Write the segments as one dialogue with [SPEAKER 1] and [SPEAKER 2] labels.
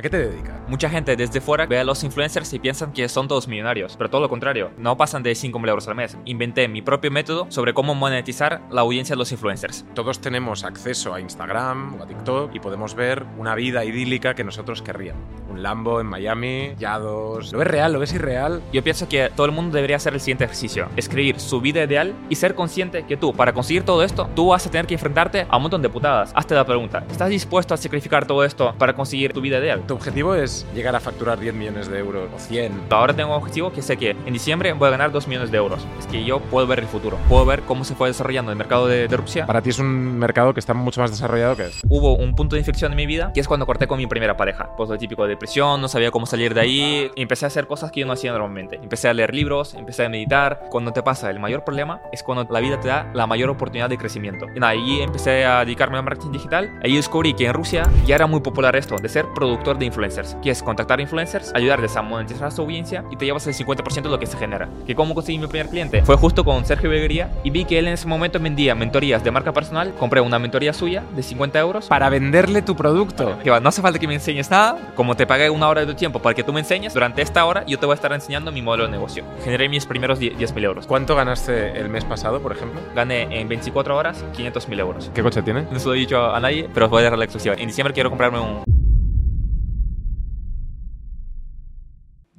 [SPEAKER 1] ¿A qué te dedicas?
[SPEAKER 2] Mucha gente desde fuera ve a los influencers y piensan que son todos millonarios, pero todo lo contrario, no pasan de 5.000 euros al mes. Inventé mi propio método sobre cómo monetizar la audiencia de los influencers.
[SPEAKER 1] Todos tenemos acceso a Instagram o a TikTok y podemos ver una vida idílica que nosotros querríamos. Un Lambo en Miami, yados. ¿Lo ves real? ¿Lo ves irreal?
[SPEAKER 2] Yo pienso que todo el mundo debería hacer el siguiente ejercicio: escribir su vida ideal y ser consciente que tú, para conseguir todo esto, tú vas a tener que enfrentarte a un montón de putadas. Hazte la pregunta: ¿estás dispuesto a sacrificar todo esto para conseguir tu vida ideal?
[SPEAKER 1] Tu objetivo es llegar a facturar 10 millones de euros o 100.
[SPEAKER 2] Ahora tengo un objetivo que sé que en diciembre voy a ganar 2 millones de euros. Es que yo puedo ver el futuro, puedo ver cómo se fue desarrollando el mercado de, de Rusia.
[SPEAKER 1] Para ti es un mercado que está mucho más desarrollado que este.
[SPEAKER 2] Hubo un punto de inflexión en mi vida, que es cuando corté con mi primera pareja. Pues lo típico de depresión, no sabía cómo salir de ahí. Y empecé a hacer cosas que yo no hacía normalmente. Empecé a leer libros, empecé a meditar. Cuando te pasa el mayor problema es cuando la vida te da la mayor oportunidad de crecimiento. Y nada, ahí empecé a dedicarme al marketing digital. Ahí descubrí que en Rusia ya era muy popular esto de ser productor de influencers, que es contactar influencers, ayudarles a monetizar a su audiencia y te llevas el 50% de lo que se genera. ¿Que cómo conseguí mi primer cliente? Fue justo con Sergio Beguería y vi que él en ese momento vendía mentorías de marca personal. Compré una mentoría suya de 50 euros.
[SPEAKER 1] Para venderle tu producto.
[SPEAKER 2] Que va, no hace falta que me enseñes nada. Como te pagué una hora de tu tiempo para que tú me enseñes, durante esta hora yo te voy a estar enseñando mi modelo de negocio. Generé mis primeros 10 mil euros.
[SPEAKER 1] ¿Cuánto ganaste el mes pasado, por ejemplo?
[SPEAKER 2] Gané en 24 horas 500 mil euros.
[SPEAKER 1] ¿Qué coche tiene?
[SPEAKER 2] No se lo he dicho a nadie, pero os voy a dar la exclusiva. En diciembre quiero comprarme un...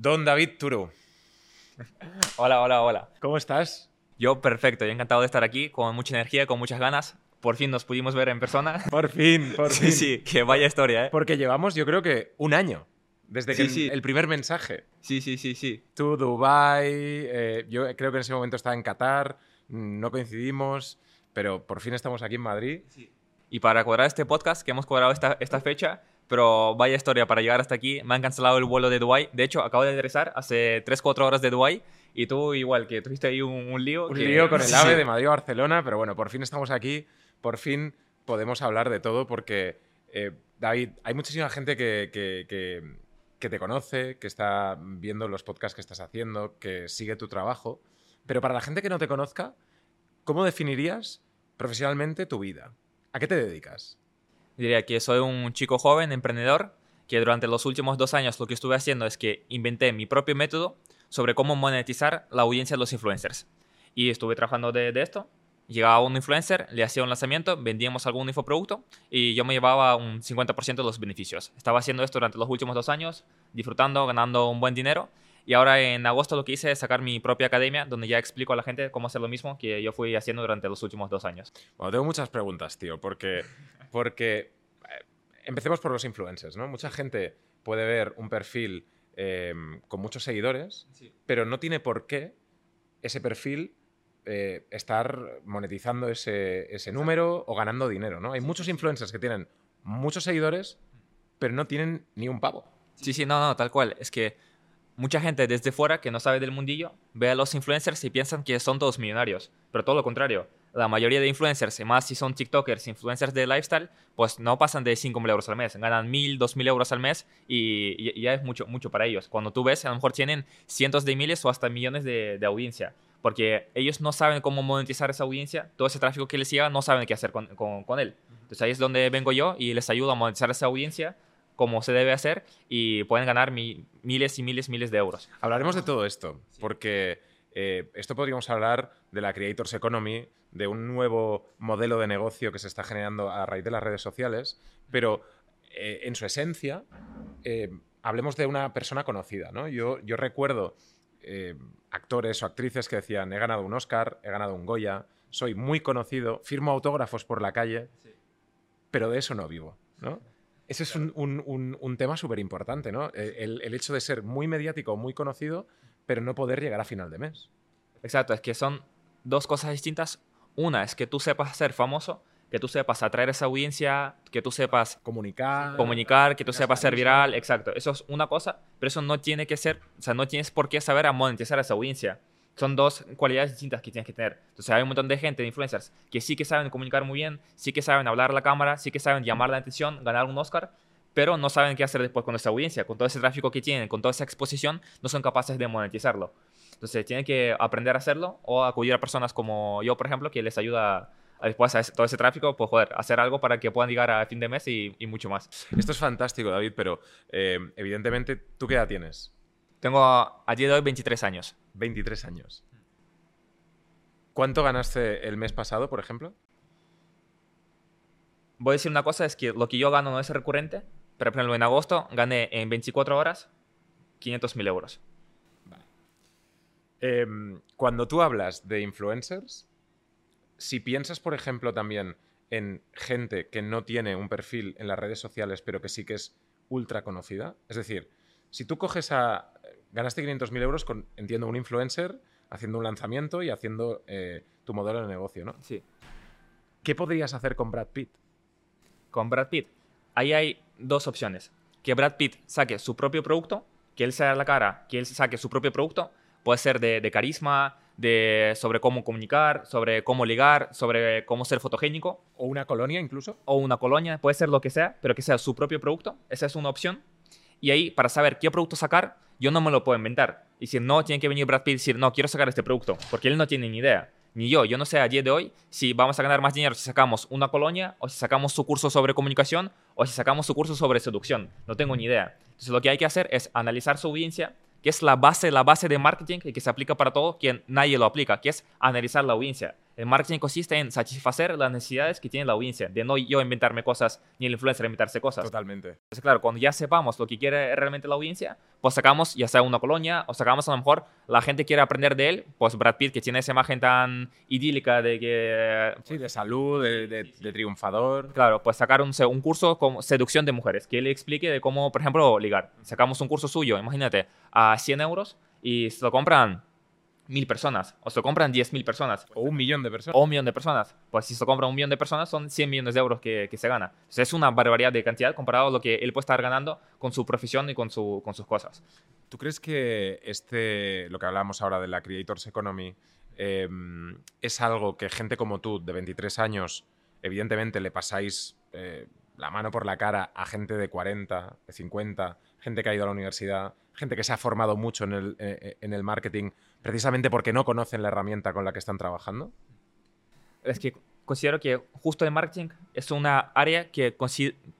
[SPEAKER 1] Don David Turu.
[SPEAKER 2] Hola, hola, hola.
[SPEAKER 1] ¿Cómo estás?
[SPEAKER 2] Yo perfecto, yo encantado de estar aquí, con mucha energía, con muchas ganas. Por fin nos pudimos ver en persona.
[SPEAKER 1] Por fin, por
[SPEAKER 2] Sí,
[SPEAKER 1] fin.
[SPEAKER 2] sí, que vaya historia, ¿eh?
[SPEAKER 1] Porque llevamos, yo creo que un año. Desde que
[SPEAKER 2] Sí, sí.
[SPEAKER 1] el primer mensaje.
[SPEAKER 2] Sí, sí, sí, sí.
[SPEAKER 1] Tú, Dubai, eh, yo creo que en ese momento estaba en Qatar, mm, no coincidimos, pero por fin estamos aquí en Madrid.
[SPEAKER 2] Y para cuadrar este podcast, que hemos cuadrado esta, esta fecha, pero vaya historia para llegar hasta aquí. Me han cancelado el vuelo de Dubai. De hecho, acabo de aterrizar hace 3-4 horas de Dubai. Y tú igual, que tuviste ahí un, un lío.
[SPEAKER 1] Un
[SPEAKER 2] que-
[SPEAKER 1] lío con el AVE
[SPEAKER 2] sí.
[SPEAKER 1] de Madrid a Barcelona, pero bueno, por fin estamos aquí, por fin podemos hablar de todo porque, eh, David, hay muchísima gente que, que- que- que te conoce, que está viendo los podcasts que estás haciendo, que sigue tu trabajo, pero para la gente que no te conozca, ¿cómo definirías profesionalmente tu vida? ¿A qué te dedicas?
[SPEAKER 2] Diría que soy un chico joven, emprendedor, que durante los últimos dos años lo que estuve haciendo es que inventé mi propio método sobre cómo monetizar la audiencia de los influencers. Y estuve trabajando de, de esto. Llegaba un influencer, le hacía un lanzamiento, vendíamos algún infoproducto y yo me llevaba un 50% de los beneficios. Estaba haciendo esto durante los últimos dos años, disfrutando, ganando un buen dinero. Y ahora en agosto lo que hice es sacar mi propia academia, donde ya explico a la gente cómo hacer lo mismo que yo fui haciendo durante los últimos dos años.
[SPEAKER 1] Bueno, tengo muchas preguntas, tío, porque, porque eh, empecemos por los influencers, ¿no? Mucha gente puede ver un perfil eh, con muchos seguidores, pero no tiene por qué ese perfil eh, estar monetizando ese, ese número o ganando dinero, ¿no? Hay muchos influencers que tienen muchos seguidores, pero no tienen ni un pavo.
[SPEAKER 2] Sí, sí, no, no, tal cual. Es que mucha gente desde fuera que no sabe del mundillo ve a los influencers y piensan que son todos millonarios. Pero todo lo contrario. La mayoría de influencers, y más si son TikTokers, influencers de lifestyle, pues no pasan de 5.000 euros al mes. Ganan 1.000, 2.000 euros al mes y, y- y ya es mucho, mucho para ellos. Cuando tú ves, a lo mejor tienen cientos de miles o hasta millones de, de audiencia. Porque ellos no saben cómo monetizar esa audiencia. Todo ese tráfico que les llega no saben qué hacer con, con- con él. Entonces ahí es donde vengo yo y les ayudo a monetizar esa audiencia como se debe hacer y pueden ganar mi- miles y miles, miles de euros.
[SPEAKER 1] Hablaremos de todo esto, porque eh, esto podríamos hablar de la Creators Economy, de un nuevo modelo de negocio que se está generando a raíz de las redes sociales, pero eh, en su esencia, eh, hablemos de una persona conocida. ¿no? Yo, yo recuerdo eh, actores o actrices que decían, he ganado un Oscar, he ganado un Goya, soy muy conocido, firmo autógrafos por la calle, pero de eso no vivo. ¿no? Ese es un, un- un- un tema súper importante, ¿no? Eh, El, el hecho de ser muy mediático, muy conocido, pero no poder llegar a final de mes.
[SPEAKER 2] Exacto, es que son dos cosas distintas. Una es que tú sepas ser famoso, que tú sepas atraer a esa audiencia, que tú sepas
[SPEAKER 1] Comunicar.
[SPEAKER 2] comunicar, que tú sepas ser viral, exacto. Eso es una cosa, pero eso no tiene que ser, o sea, no tienes por qué saber a monetizar a esa audiencia. Son dos cualidades distintas que tienes que tener. Entonces hay un montón de gente, de influencers, que sí que saben comunicar muy bien, sí que saben hablar a la cámara, sí que saben llamar la atención, ganar un Oscar, pero no saben qué hacer después con esa audiencia, con todo ese tráfico que tienen, con toda esa exposición, no son capaces de monetizarlo. Entonces tienen que aprender a hacerlo o acudir a personas como yo, por ejemplo, que les ayuda después a todo ese tráfico, pues joder, hacer algo para que puedan llegar a fin de mes y, mucho más.
[SPEAKER 1] Esto es fantástico, David, pero eh, evidentemente, ¿tú qué edad tienes?
[SPEAKER 2] Tengo a, día de hoy 23 años.
[SPEAKER 1] 23 años. ¿Cuánto ganaste el mes pasado, por ejemplo?
[SPEAKER 2] Voy a decir una cosa, es que lo que yo gano no es recurrente, pero por ejemplo en agosto gané en 24 horas 500.000 euros.
[SPEAKER 1] Em, cuando tú hablas de influencers, si piensas, por ejemplo, también en gente que no tiene un perfil en las redes sociales, pero que sí que es ultra conocida, es decir, si tú coges a... Ganaste 500.000 euros con, entiendo, un influencer haciendo un lanzamiento y haciendo eh, tu modelo de negocio, ¿no?
[SPEAKER 2] Sí.
[SPEAKER 1] ¿Qué podrías hacer con Brad Pitt?
[SPEAKER 2] Con Brad Pitt. Ahí hay dos opciones. Que Brad Pitt saque su propio producto, que él sea la cara, que él saque su propio producto, puede ser de, carisma, de, sobre cómo comunicar, sobre cómo ligar, sobre cómo ser fotogénico.
[SPEAKER 1] O una colonia incluso.
[SPEAKER 2] O una colonia, puede ser lo que sea, pero que sea su propio producto. Esa es una opción. Y ahí, para saber qué producto sacar, yo no me lo puedo inventar. Y si no, tiene que venir Brad Pitt y decir, no, quiero sacar este producto, porque él no tiene ni idea. Ni yo, yo no sé a día de hoy si vamos a ganar más dinero si sacamos una colonia, o si sacamos su curso sobre comunicación, o si sacamos su curso sobre seducción. No tengo ni idea. Entonces lo que hay que hacer es analizar su audiencia, que es la base, la base de marketing y que se aplica para todo, que nadie lo aplica, que es analizar la audiencia. El marketing consiste en satisfacer las necesidades que tiene la audiencia, de no yo inventarme cosas ni el influencer inventarse cosas.
[SPEAKER 1] Totalmente.
[SPEAKER 2] Entonces, claro, cuando ya sepamos lo que quiere realmente la audiencia, pues sacamos ya sea una colonia o sacamos a lo mejor la gente quiere aprender de él, pues Brad Pitt que tiene esa imagen tan idílica de que...
[SPEAKER 1] Sí, de salud, de, triunfador.
[SPEAKER 2] Claro, pues sacar un, un curso como seducción de mujeres, que él explique de cómo, por ejemplo, ligar. Sacamos un curso suyo, imagínate, a 100 euros y se lo compran mil personas, o se lo compran diez mil personas.
[SPEAKER 1] O un millón de personas.
[SPEAKER 2] O un millón de personas. Pues si se lo compra un millón de personas, son 100 millones de euros que, que se gana. Entonces es una barbaridad de cantidad comparado a lo que él puede estar ganando con su profesión y con, su, con sus cosas.
[SPEAKER 1] ¿Tú crees que este, lo que hablamos ahora de la Creators Economy, em, es algo que gente como tú, de 23 años, evidentemente le pasáis eh, la mano por la cara a gente de 40, de 50, gente que ha ido a la universidad, gente que se ha formado mucho en el, eh, eh, en el marketing precisamente porque no conocen la herramienta con la que están trabajando?
[SPEAKER 2] Es que considero que justo el marketing es una área que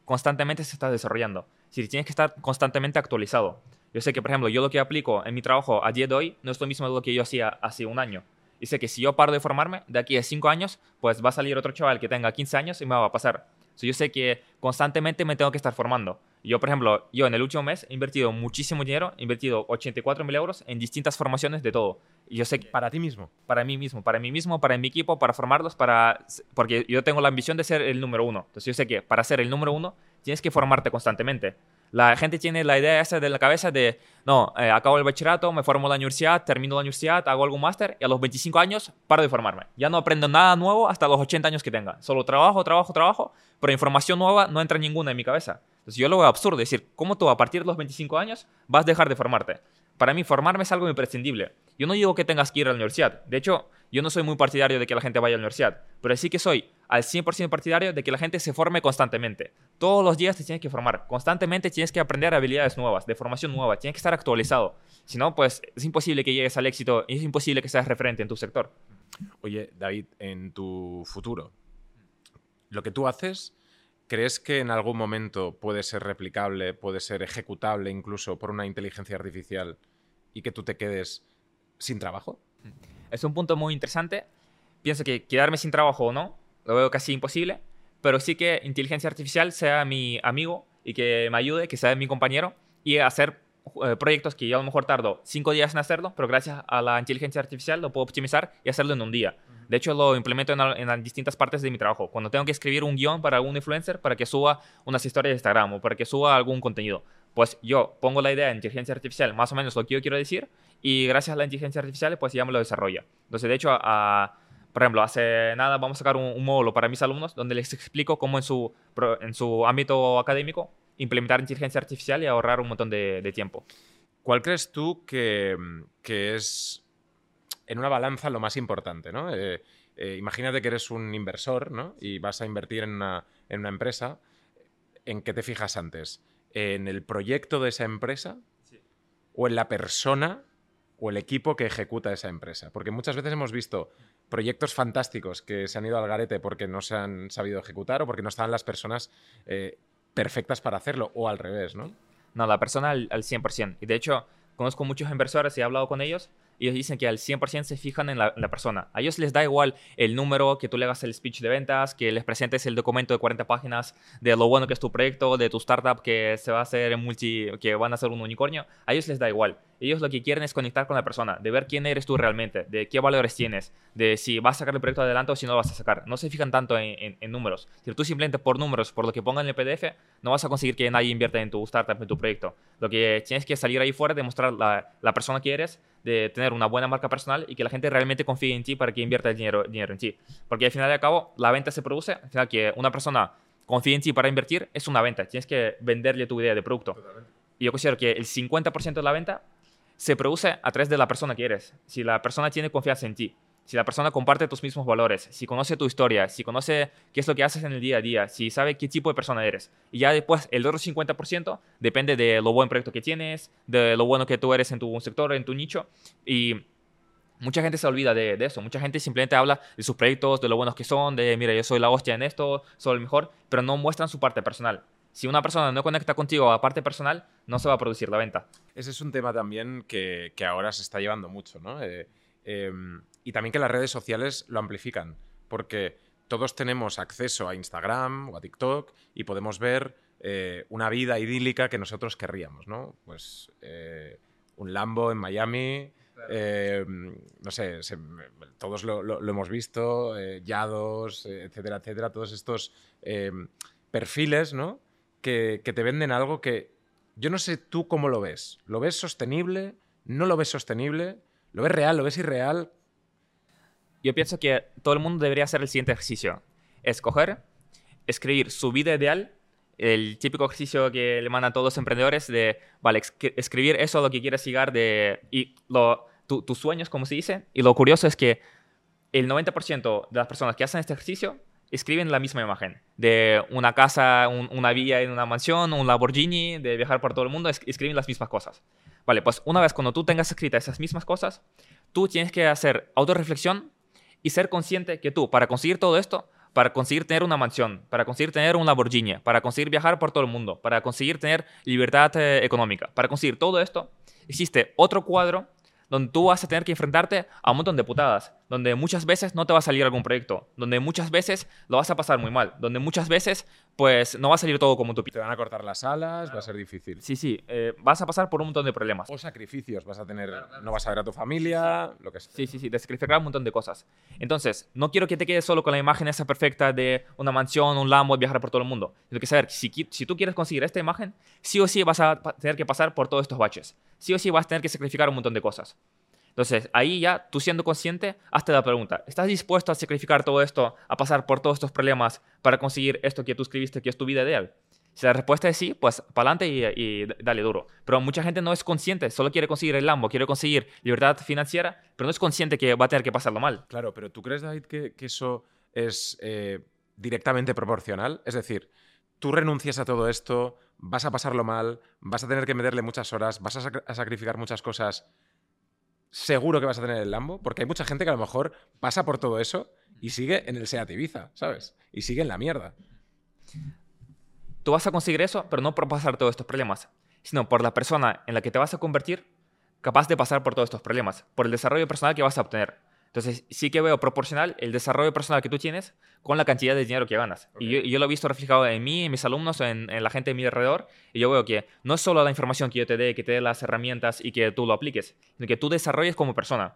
[SPEAKER 2] constantemente se está desarrollando. Si tienes que estar constantemente actualizado. Yo sé que, por ejemplo, yo lo que aplico en mi trabajo a día de hoy no es lo mismo de lo que yo hacía hace un año. Y sé que si yo paro de formarme, de aquí a cinco años, pues va a salir otro chaval que tenga 15 años y me va a pasar. yo sé que constantemente me tengo que estar formando. Yo, por ejemplo, yo en el último mes he invertido muchísimo dinero, he invertido 84 mil euros en distintas formaciones de todo. Y yo sé que...
[SPEAKER 1] Para ti mismo.
[SPEAKER 2] Para mí mismo, para mí mismo, para mi equipo, para formarlos, para... Porque yo tengo la ambición de ser el número uno. Entonces yo sé que para ser el número uno tienes que formarte constantemente. La gente tiene la idea esa de la cabeza de, no, eh, acabo el bachillerato, me formo la universidad, termino la universidad, hago algún máster y a los 25 años paro de formarme. Ya no aprendo nada nuevo hasta los 80 años que tenga. Solo trabajo, trabajo, trabajo, pero información nueva no entra ninguna en mi cabeza. Entonces yo lo veo absurdo, decir, ¿cómo tú a partir de los 25 años vas a dejar de formarte? Para mí formarme es algo imprescindible. Yo no digo que tengas que ir a la universidad. De hecho, yo no soy muy partidario de que la gente vaya a la universidad, pero sí que soy al 100% partidario de que la gente se forme constantemente. Todos los días te tienes que formar. Constantemente tienes que aprender habilidades nuevas, de formación nueva. Tienes que estar actualizado. Si no, pues es imposible que llegues al éxito y es imposible que seas referente en tu sector.
[SPEAKER 1] Oye, David, en tu futuro, lo que tú haces ¿Crees que en algún momento puede ser replicable, puede ser ejecutable incluso por una inteligencia artificial y que tú te quedes sin trabajo?
[SPEAKER 2] Es un punto muy interesante. Pienso que quedarme sin trabajo o no, lo veo casi imposible, pero sí que inteligencia artificial sea mi amigo y que me ayude, que sea mi compañero y hacer eh, proyectos que yo a lo mejor tardo cinco días en hacerlo, pero gracias a la inteligencia artificial lo puedo optimizar y hacerlo en un día. De hecho, lo implemento en, distintas partes de mi trabajo. Cuando tengo que escribir un guion para algún influencer para que suba unas historias de Instagram o para que suba algún contenido, pues yo pongo la idea de inteligencia artificial, más o menos lo que yo quiero decir, y gracias a la inteligencia artificial, pues ya me lo desarrolla. Entonces, de hecho, por ejemplo, hace nada vamos a sacar un, módulo para mis alumnos donde les explico cómo en su, en su ámbito académico implementar inteligencia artificial y ahorrar un montón de, tiempo.
[SPEAKER 1] ¿Cuál crees tú que, que es en una balanza lo más importante, ¿no? Eh, eh, imagínate que eres un inversor, ¿no? Y vas a invertir en una, empresa. ¿En qué te fijas antes? ¿En el proyecto de esa empresa? ¿O en la persona o el equipo que ejecuta esa empresa? Porque muchas veces hemos visto proyectos fantásticos que se han ido al garete porque no se han sabido ejecutar o porque no estaban las personas eh, perfectas para hacerlo, o al revés, ¿no?
[SPEAKER 2] No, la persona al, al 100%. Y de hecho, conozco muchos inversores y he hablado con ellos ellos dicen que al 100% se fijan en la, persona. A ellos les da igual el número, que tú le hagas el speech de ventas, que les presentes el documento de 40 páginas de lo bueno que es tu proyecto, de tu startup que se va a hacer en multi, que van a ser un unicornio. A ellos les da igual. Ellos lo que quieren es conectar con la persona, de ver quién eres tú realmente, de qué valores tienes, de si vas a sacar el proyecto adelante o si no lo vas a sacar. No se fijan tanto en, números. Si tú simplemente por números, por lo que pongan en el PDF, no vas a conseguir que nadie invierta en tu startup, en tu proyecto. Lo que tienes que salir ahí fuera, demostrar la, la persona que eres, de tener una buena marca personal y que la gente realmente confíe en ti para que invierta el dinero, dinero en ti. Porque al final de cabo, la venta se produce, al final que una persona confíe en ti para invertir es una venta. Tienes que venderle tu idea de producto. Y yo considero que el 50% de la venta se produce a través de la persona que eres. Si la persona tiene confianza en ti, si la persona comparte tus mismos valores, si conoce tu historia, si conoce qué es lo que haces en el día a día, si sabe qué tipo de persona eres. Y ya después el otro 50% depende de lo buen proyecto que tienes, de lo bueno que tú eres en tu sector, en tu nicho. Y mucha gente se olvida de, eso. Mucha gente simplemente habla de sus proyectos, de lo buenos que son, de mira, yo soy la hostia en esto, soy el mejor, pero no muestran su parte personal. Si una persona no conecta contigo a parte personal, no se va a producir la venta.
[SPEAKER 1] Ese es un tema también que, ahora se está llevando mucho, ¿no? Eh, em, y también que las redes sociales lo amplifican, porque todos tenemos acceso a Instagram o a TikTok y podemos ver eh, una vida idílica que nosotros querríamos, ¿no? Pues eh, un Lambo en Miami, em, no sé, todos lo, lo, hemos visto, Yados, etcétera, etcétera, todos estos perfiles, ¿no? que, te venden algo que yo no sé tú cómo lo ves. ¿Lo ves sostenible? ¿No lo ves sostenible? ¿Lo ves real? ¿Lo ves irreal?
[SPEAKER 2] Yo pienso que todo el mundo debería hacer el siguiente ejercicio. Escoger, escribir su vida ideal, el típico ejercicio que le mandan todos los emprendedores de, vale, escribir eso lo que quieres llegar de, y tus sueños, como se dice. Y lo curioso es que el 90% de las personas que hacen este ejercicio escriben la misma imagen de una casa, una villa en una mansión, un Lamborghini, de viajar por todo el mundo, escriben las mismas cosas. Vale, pues una vez cuando tú tengas escritas esas mismas cosas, tú tienes que hacer autorreflexión y ser consciente que tú, para conseguir todo esto, para conseguir tener una mansión, para conseguir tener un Lamborghini, para conseguir viajar por todo el mundo, para conseguir tener libertad eh, económica, para conseguir todo esto, existe otro cuadro donde tú vas a tener que enfrentarte a un montón de putadas, donde muchas veces no te va a salir algún proyecto, donde muchas veces lo vas a pasar muy mal, donde muchas veces pues no va a salir todo como tú
[SPEAKER 1] Te van a cortar las alas, va a ser difícil.
[SPEAKER 2] Sí, sí, eh, vas a pasar por un montón de problemas.
[SPEAKER 1] O sacrificios, vas a tener, no vas a ver a tu familia, lo que sea.
[SPEAKER 2] Sí, sí, sí, sacrificar un montón de cosas. Entonces, no quiero que te quedes solo con la imagen esa perfecta de una mansión, un Lambo, viajar por todo el mundo. Tienes que saber, si, si tú quieres conseguir esta imagen, sí o sí vas a tener que pasar por todos estos baches. Sí o sí vas a tener que sacrificar un montón de cosas. Entonces, ahí ya, tú siendo consciente, hazte la pregunta, ¿estás dispuesto a sacrificar todo esto, a pasar por todos estos problemas para conseguir esto que tú escribiste, que es tu vida ideal? Si la respuesta es sí, pues para adelante y, dale duro. Pero mucha gente no es consciente, solo quiere conseguir el Lambo, quiere conseguir libertad financiera, pero no es consciente que va a tener que pasarlo mal.
[SPEAKER 1] Claro, pero ¿tú crees, David, que, eso es eh, directamente proporcional? Es decir, tú renuncias a todo esto, vas a pasarlo mal, vas a tener que meterle muchas horas, vas a sacrificar muchas cosas seguro que vas a tener el Lambo, porque hay mucha gente que a lo mejor pasa por todo eso y sigue en el Seat Ibiza, ¿sabes? Y sigue en la mierda.
[SPEAKER 2] Tú vas a conseguir eso, pero no por pasar todos estos problemas, sino por la persona en la que te vas a convertir capaz de pasar por todos estos problemas, por el desarrollo personal que vas a obtener. Entonces, sí que veo proporcional el desarrollo personal que tú tienes con la cantidad de dinero que ganas. Y yo, lo he visto reflejado en mí, en mis alumnos, en, en, la gente de mi alrededor. Y yo veo que no es solo la información que yo te dé, que te dé las herramientas y que tú lo apliques, sino que tú desarrolles como persona.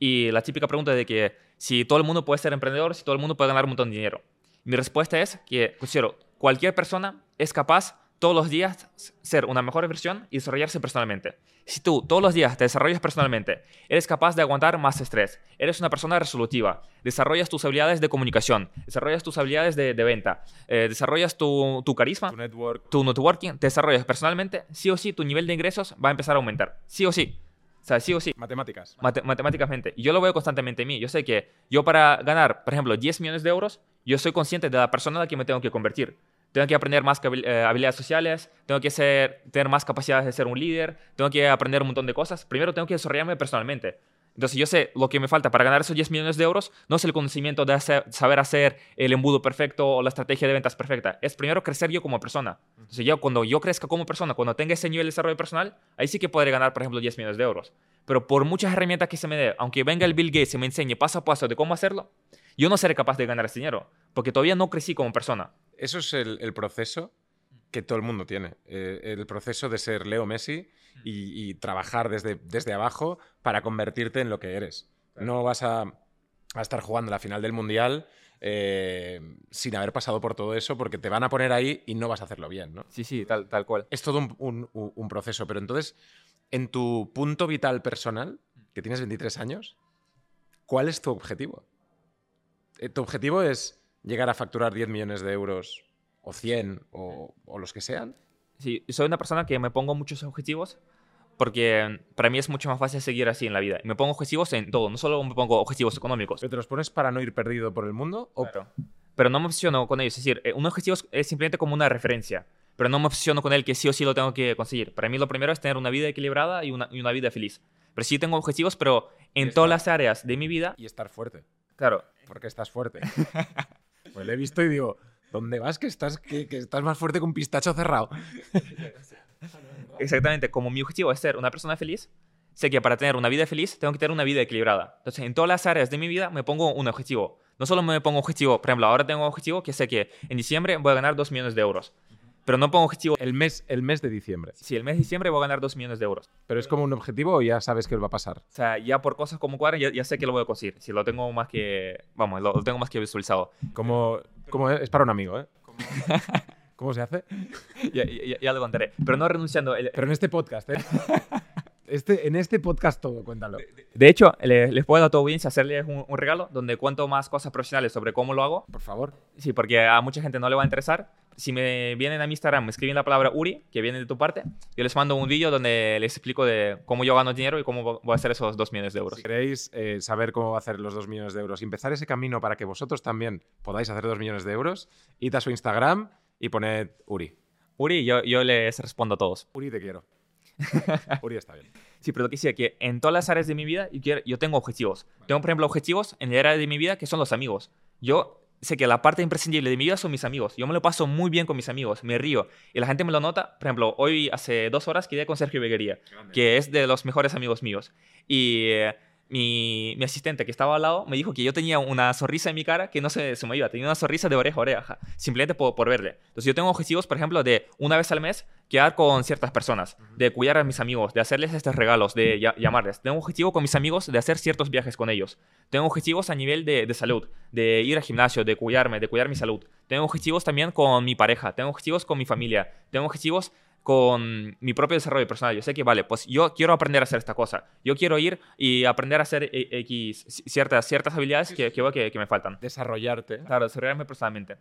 [SPEAKER 2] Y la típica pregunta de que si todo el mundo puede ser emprendedor, si todo el mundo puede ganar un montón de dinero. Mi respuesta es que, considero, cualquier persona es capaz todos los días ser una mejor versión y desarrollarse personalmente. Si tú todos los días te desarrollas personalmente, eres capaz de aguantar más estrés, eres una persona resolutiva, desarrollas tus habilidades de comunicación, desarrollas tus habilidades de, venta, eh, desarrollas tu, carisma,
[SPEAKER 1] tu, network.
[SPEAKER 2] tu networking, te desarrollas personalmente, sí o sí tu nivel de ingresos va a empezar a aumentar. Sí o sí. O sea, sí o sí.
[SPEAKER 1] Matemáticas.
[SPEAKER 2] matemáticamente. Y yo lo veo constantemente en mí. Yo sé que yo para ganar, por ejemplo, 10 millones de euros, yo soy consciente de la persona a la que me tengo que convertir tengo que aprender más eh, habilidades sociales, tengo que ser, tener más capacidades de ser un líder, tengo que aprender un montón de cosas. Primero tengo que desarrollarme personalmente. Entonces yo sé lo que me falta para ganar esos 10 millones de euros, no es el conocimiento de saber hacer el embudo perfecto o la estrategia de ventas perfecta, es primero crecer yo como persona. Entonces yo cuando yo crezca como persona, cuando tenga ese nivel de desarrollo personal, ahí sí que podré ganar, por ejemplo, 10 millones de euros. Pero por muchas herramientas que se me dé, aunque venga el Bill Gates y me enseñe paso a paso de cómo hacerlo, yo no seré capaz de ganar ese dinero, porque todavía no crecí como persona.
[SPEAKER 1] Eso es el, proceso que todo el mundo tiene. Eh, el proceso de ser Leo Messi y, trabajar desde, desde abajo para convertirte en lo que eres. No vas a, estar jugando la final del Mundial eh, sin haber pasado por todo eso porque te van a poner ahí y no vas a hacerlo bien, ¿no?
[SPEAKER 2] Sí, sí, tal, tal cual.
[SPEAKER 1] Es todo un, un proceso, pero entonces, en tu punto vital personal, que tienes 23 años, ¿cuál es tu objetivo? Eh, ¿Tu objetivo es llegar a facturar 10 millones de euros o 100 o, los que sean?
[SPEAKER 2] Sí, soy una persona que me pongo muchos objetivos porque para mí es mucho más fácil seguir así en la vida. Me pongo objetivos en todo, no solo me pongo objetivos económicos.
[SPEAKER 1] ¿Pero te los pones para no ir perdido por el mundo? O...
[SPEAKER 2] Pero no me obsesiono con ellos. Es decir, eh, un objetivo es simplemente como una referencia, pero no me obsesiono con él que sí o sí lo tengo que conseguir. Para mí lo primero es tener una vida equilibrada y una, y una vida feliz. Pero sí tengo objetivos, pero en todas las áreas de mi vida.
[SPEAKER 1] Y estar fuerte.
[SPEAKER 2] Claro.
[SPEAKER 1] Porque estás fuerte. pues lo he visto y digo, ¿dónde vas? Que estás, que, estás más fuerte que un pistacho cerrado.
[SPEAKER 2] Exactamente. Como mi objetivo es ser una persona feliz, sé que para tener una vida feliz tengo que tener una vida equilibrada. Entonces, en todas las áreas de mi vida me pongo un objetivo. No solo me pongo un objetivo, por ejemplo, ahora tengo un objetivo que sé que en diciembre voy a ganar 2 millones de euros. Pero no pongo objetivo.
[SPEAKER 1] El mes, el mes de diciembre.
[SPEAKER 2] Sí, el mes de diciembre voy a ganar 2 millones de euros.
[SPEAKER 1] ¿Pero es como un objetivo o ya sabes que va a pasar?
[SPEAKER 2] O sea, ya por cosas como cuadran, ya, sé que lo voy a conseguir. Si lo tengo más que. Vamos, lo, tengo más que visualizado.
[SPEAKER 1] Como, como es para un amigo, ¿eh? ¿Cómo se hace?
[SPEAKER 2] ya, ya, lo contaré. Pero no renunciando.
[SPEAKER 1] Pero en este podcast, ¿eh? Este, en este podcast todo, cuéntalo.
[SPEAKER 2] De, hecho, les, puedo a tu audiencia hacerles un, regalo donde cuento más cosas profesionales sobre cómo lo hago.
[SPEAKER 1] Por favor.
[SPEAKER 2] Sí, porque a mucha gente no le va a interesar. Si me vienen a mi Instagram, me escriben la palabra Uri, que viene de tu parte, yo les mando un vídeo donde les explico de cómo yo gano dinero y cómo voy a hacer esos dos millones de euros.
[SPEAKER 1] Si queréis eh, saber cómo va a hacer los dos millones de euros y empezar ese camino para que vosotros también podáis hacer dos millones de euros, id a su Instagram y poned Uri.
[SPEAKER 2] Uri, yo, yo les respondo a todos.
[SPEAKER 1] Uri, te quiero. Uri está bien.
[SPEAKER 2] Sí, pero lo que decía que en todas las áreas de mi vida yo, yo tengo objetivos. Tengo, por ejemplo, objetivos en el área de mi vida que son los amigos. Yo sé que la parte imprescindible de mi vida son mis amigos. Yo me lo paso muy bien con mis amigos, me río. Y la gente me lo nota. Por ejemplo, hoy hace dos horas quedé con Sergio Beguería, que es de los mejores amigos míos. Y... Eh, mi, asistente que estaba al lado me dijo que yo tenía una sonrisa en mi cara que no se, se me iba, tenía una sonrisa de oreja a oreja, simplemente por, por, verle. Entonces yo tengo objetivos, por ejemplo, de una vez al mes quedar con ciertas personas, de cuidar a mis amigos, de hacerles estos regalos, de llamarles. Tengo objetivo con mis amigos de hacer ciertos viajes con ellos. Tengo objetivos a nivel de, de salud, de ir al gimnasio, de cuidarme, de cuidar mi salud. Tengo objetivos también con mi pareja, tengo objetivos con mi familia, tengo objetivos con mi propio desarrollo personal. Yo sé que, vale, pues yo quiero aprender a hacer esta cosa. Yo quiero ir y aprender a hacer e, X, ciertas, ciertas habilidades que, que, que, me faltan.
[SPEAKER 1] Desarrollarte.
[SPEAKER 2] Claro, desarrollarme personalmente.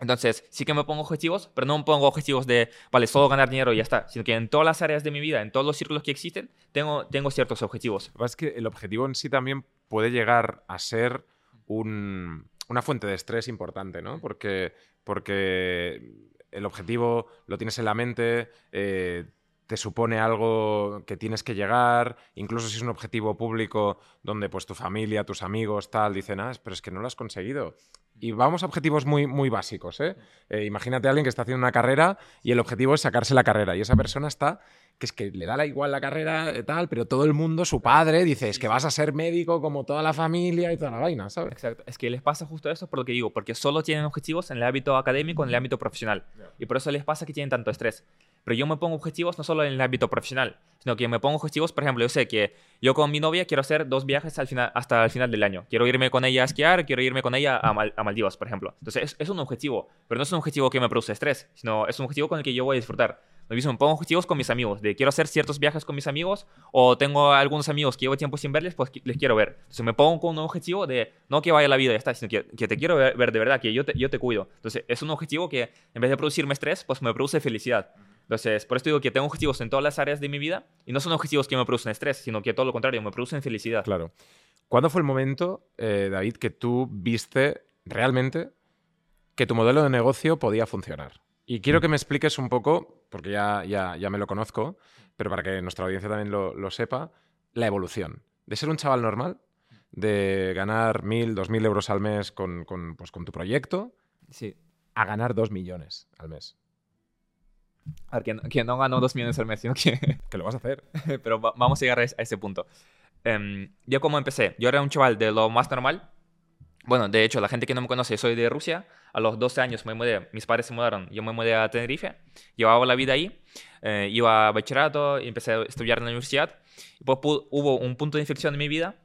[SPEAKER 2] Entonces, sí que me pongo objetivos, pero no me pongo objetivos de, vale, solo ganar dinero y ya está, sino que en todas las áreas de mi vida, en todos los círculos que existen, tengo, tengo ciertos objetivos.
[SPEAKER 1] Es que el objetivo en sí también puede llegar a ser un, una fuente de estrés importante, ¿no? Porque, porque el objetivo lo tienes en la mente, eh, te supone algo que tienes que llegar, incluso si es un objetivo público donde pues tu familia, tus amigos, tal, dicen, ah, pero es que no lo has conseguido. Y vamos a objetivos muy, muy básicos. ¿eh? Eh, imagínate a alguien que está haciendo una carrera y el objetivo es sacarse la carrera y esa persona está que es que le da la igual la carrera y tal, pero todo el mundo, su padre, dice, es que vas a ser médico como toda la familia y toda la vaina, ¿sabes?
[SPEAKER 2] Exacto. Es que les pasa justo eso por lo que digo, porque solo tienen objetivos en el ámbito académico, en el ámbito profesional. Y por eso les pasa que tienen tanto estrés. Pero yo me pongo objetivos no solo en el ámbito profesional, sino que me pongo objetivos, por ejemplo, yo sé que yo con mi novia quiero hacer dos viajes al final, hasta el final del año. Quiero irme con ella a esquiar, quiero irme con ella a, a Maldivas, por ejemplo. Entonces es, es, un objetivo, pero no es un objetivo que me produce estrés, sino es un objetivo con el que yo voy a disfrutar. Lo mismo, me pongo objetivos con mis amigos, de quiero hacer ciertos viajes con mis amigos, o tengo algunos amigos que llevo tiempo sin verles, pues les quiero ver. Entonces me pongo con un objetivo de no que vaya la vida ya está, sino que, que te quiero ver, de verdad, que yo te, yo te cuido. Entonces es un objetivo que en vez de producirme estrés, pues me produce felicidad. Entonces, por esto digo que tengo objetivos en todas las áreas de mi vida y no son objetivos que me producen estrés, sino que todo lo contrario, me producen felicidad.
[SPEAKER 1] Claro. ¿Cuándo fue el momento, eh, David, que tú viste realmente que tu modelo de negocio podía funcionar? Y quiero que me expliques un poco, porque ya, ya, ya me lo conozco, pero para que nuestra audiencia también lo, lo sepa, la evolución. de ser un chaval normal, de ganar mil, dos mil euros al mes con, con, pues, con tu proyecto,
[SPEAKER 2] Sí.
[SPEAKER 1] a ganar dos millones al mes.
[SPEAKER 2] A ver, no- ganó dos millones al mes, sino que...
[SPEAKER 1] Que lo vas a hacer.
[SPEAKER 2] Pero va- vamos a llegar a, es- a ese punto. Em, yo como empecé, yo era un chaval de lo más normal. Bueno, de hecho, la gente que no me conoce, soy de Rusia. A los 12 años me mudé, mis padres se mudaron, yo me mudé a Tenerife. Llevaba la vida ahí, eh, iba a bachillerato y empecé a estudiar en la universidad. Y pues pu- hubo un punto de inflexión en mi vida,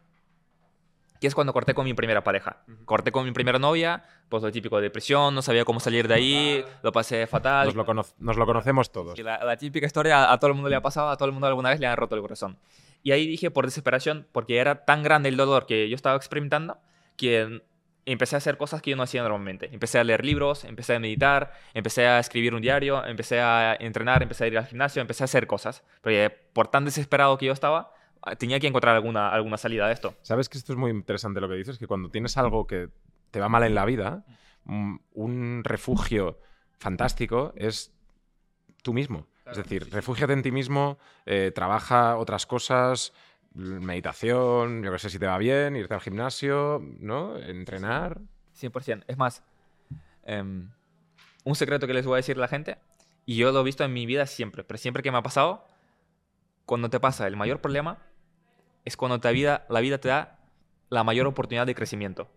[SPEAKER 2] que es cuando corté con mi primera pareja. Corté con mi primera novia, pues lo típico, depresión, no sabía cómo salir de ahí, lo pasé fatal.
[SPEAKER 1] Nos lo, cono- nos lo conocemos todos.
[SPEAKER 2] Y la, la típica historia a, todo el mundo le ha pasado, a todo el mundo alguna vez le han roto el corazón. Y ahí dije, por desesperación, porque era tan grande el dolor que yo estaba experimentando, que empecé a hacer cosas que yo no hacía normalmente. Empecé a leer libros, empecé a meditar, empecé a escribir un diario, empecé a entrenar, empecé a ir al gimnasio, empecé a hacer cosas. Porque por tan desesperado que yo estaba, tenía que encontrar alguna, alguna salida de esto.
[SPEAKER 1] ¿Sabes que esto es muy interesante lo que dices? Que cuando tienes algo que te va mal en la vida, mm, un refugio fantástico es tú mismo.
[SPEAKER 2] Claro,
[SPEAKER 1] es decir,
[SPEAKER 2] sí,
[SPEAKER 1] refúgiate en ti mismo, eh, trabaja otras cosas, meditación, yo que sé si te va bien, irte al gimnasio, ¿no? Entrenar.
[SPEAKER 2] 100%. Es más, em, un secreto que les voy a decir a la gente, y yo lo he visto en mi vida siempre, pero siempre que me ha pasado, cuando te pasa el mayor problema, es cuando te vida, la vida te da la mayor oportunidad de crecimiento.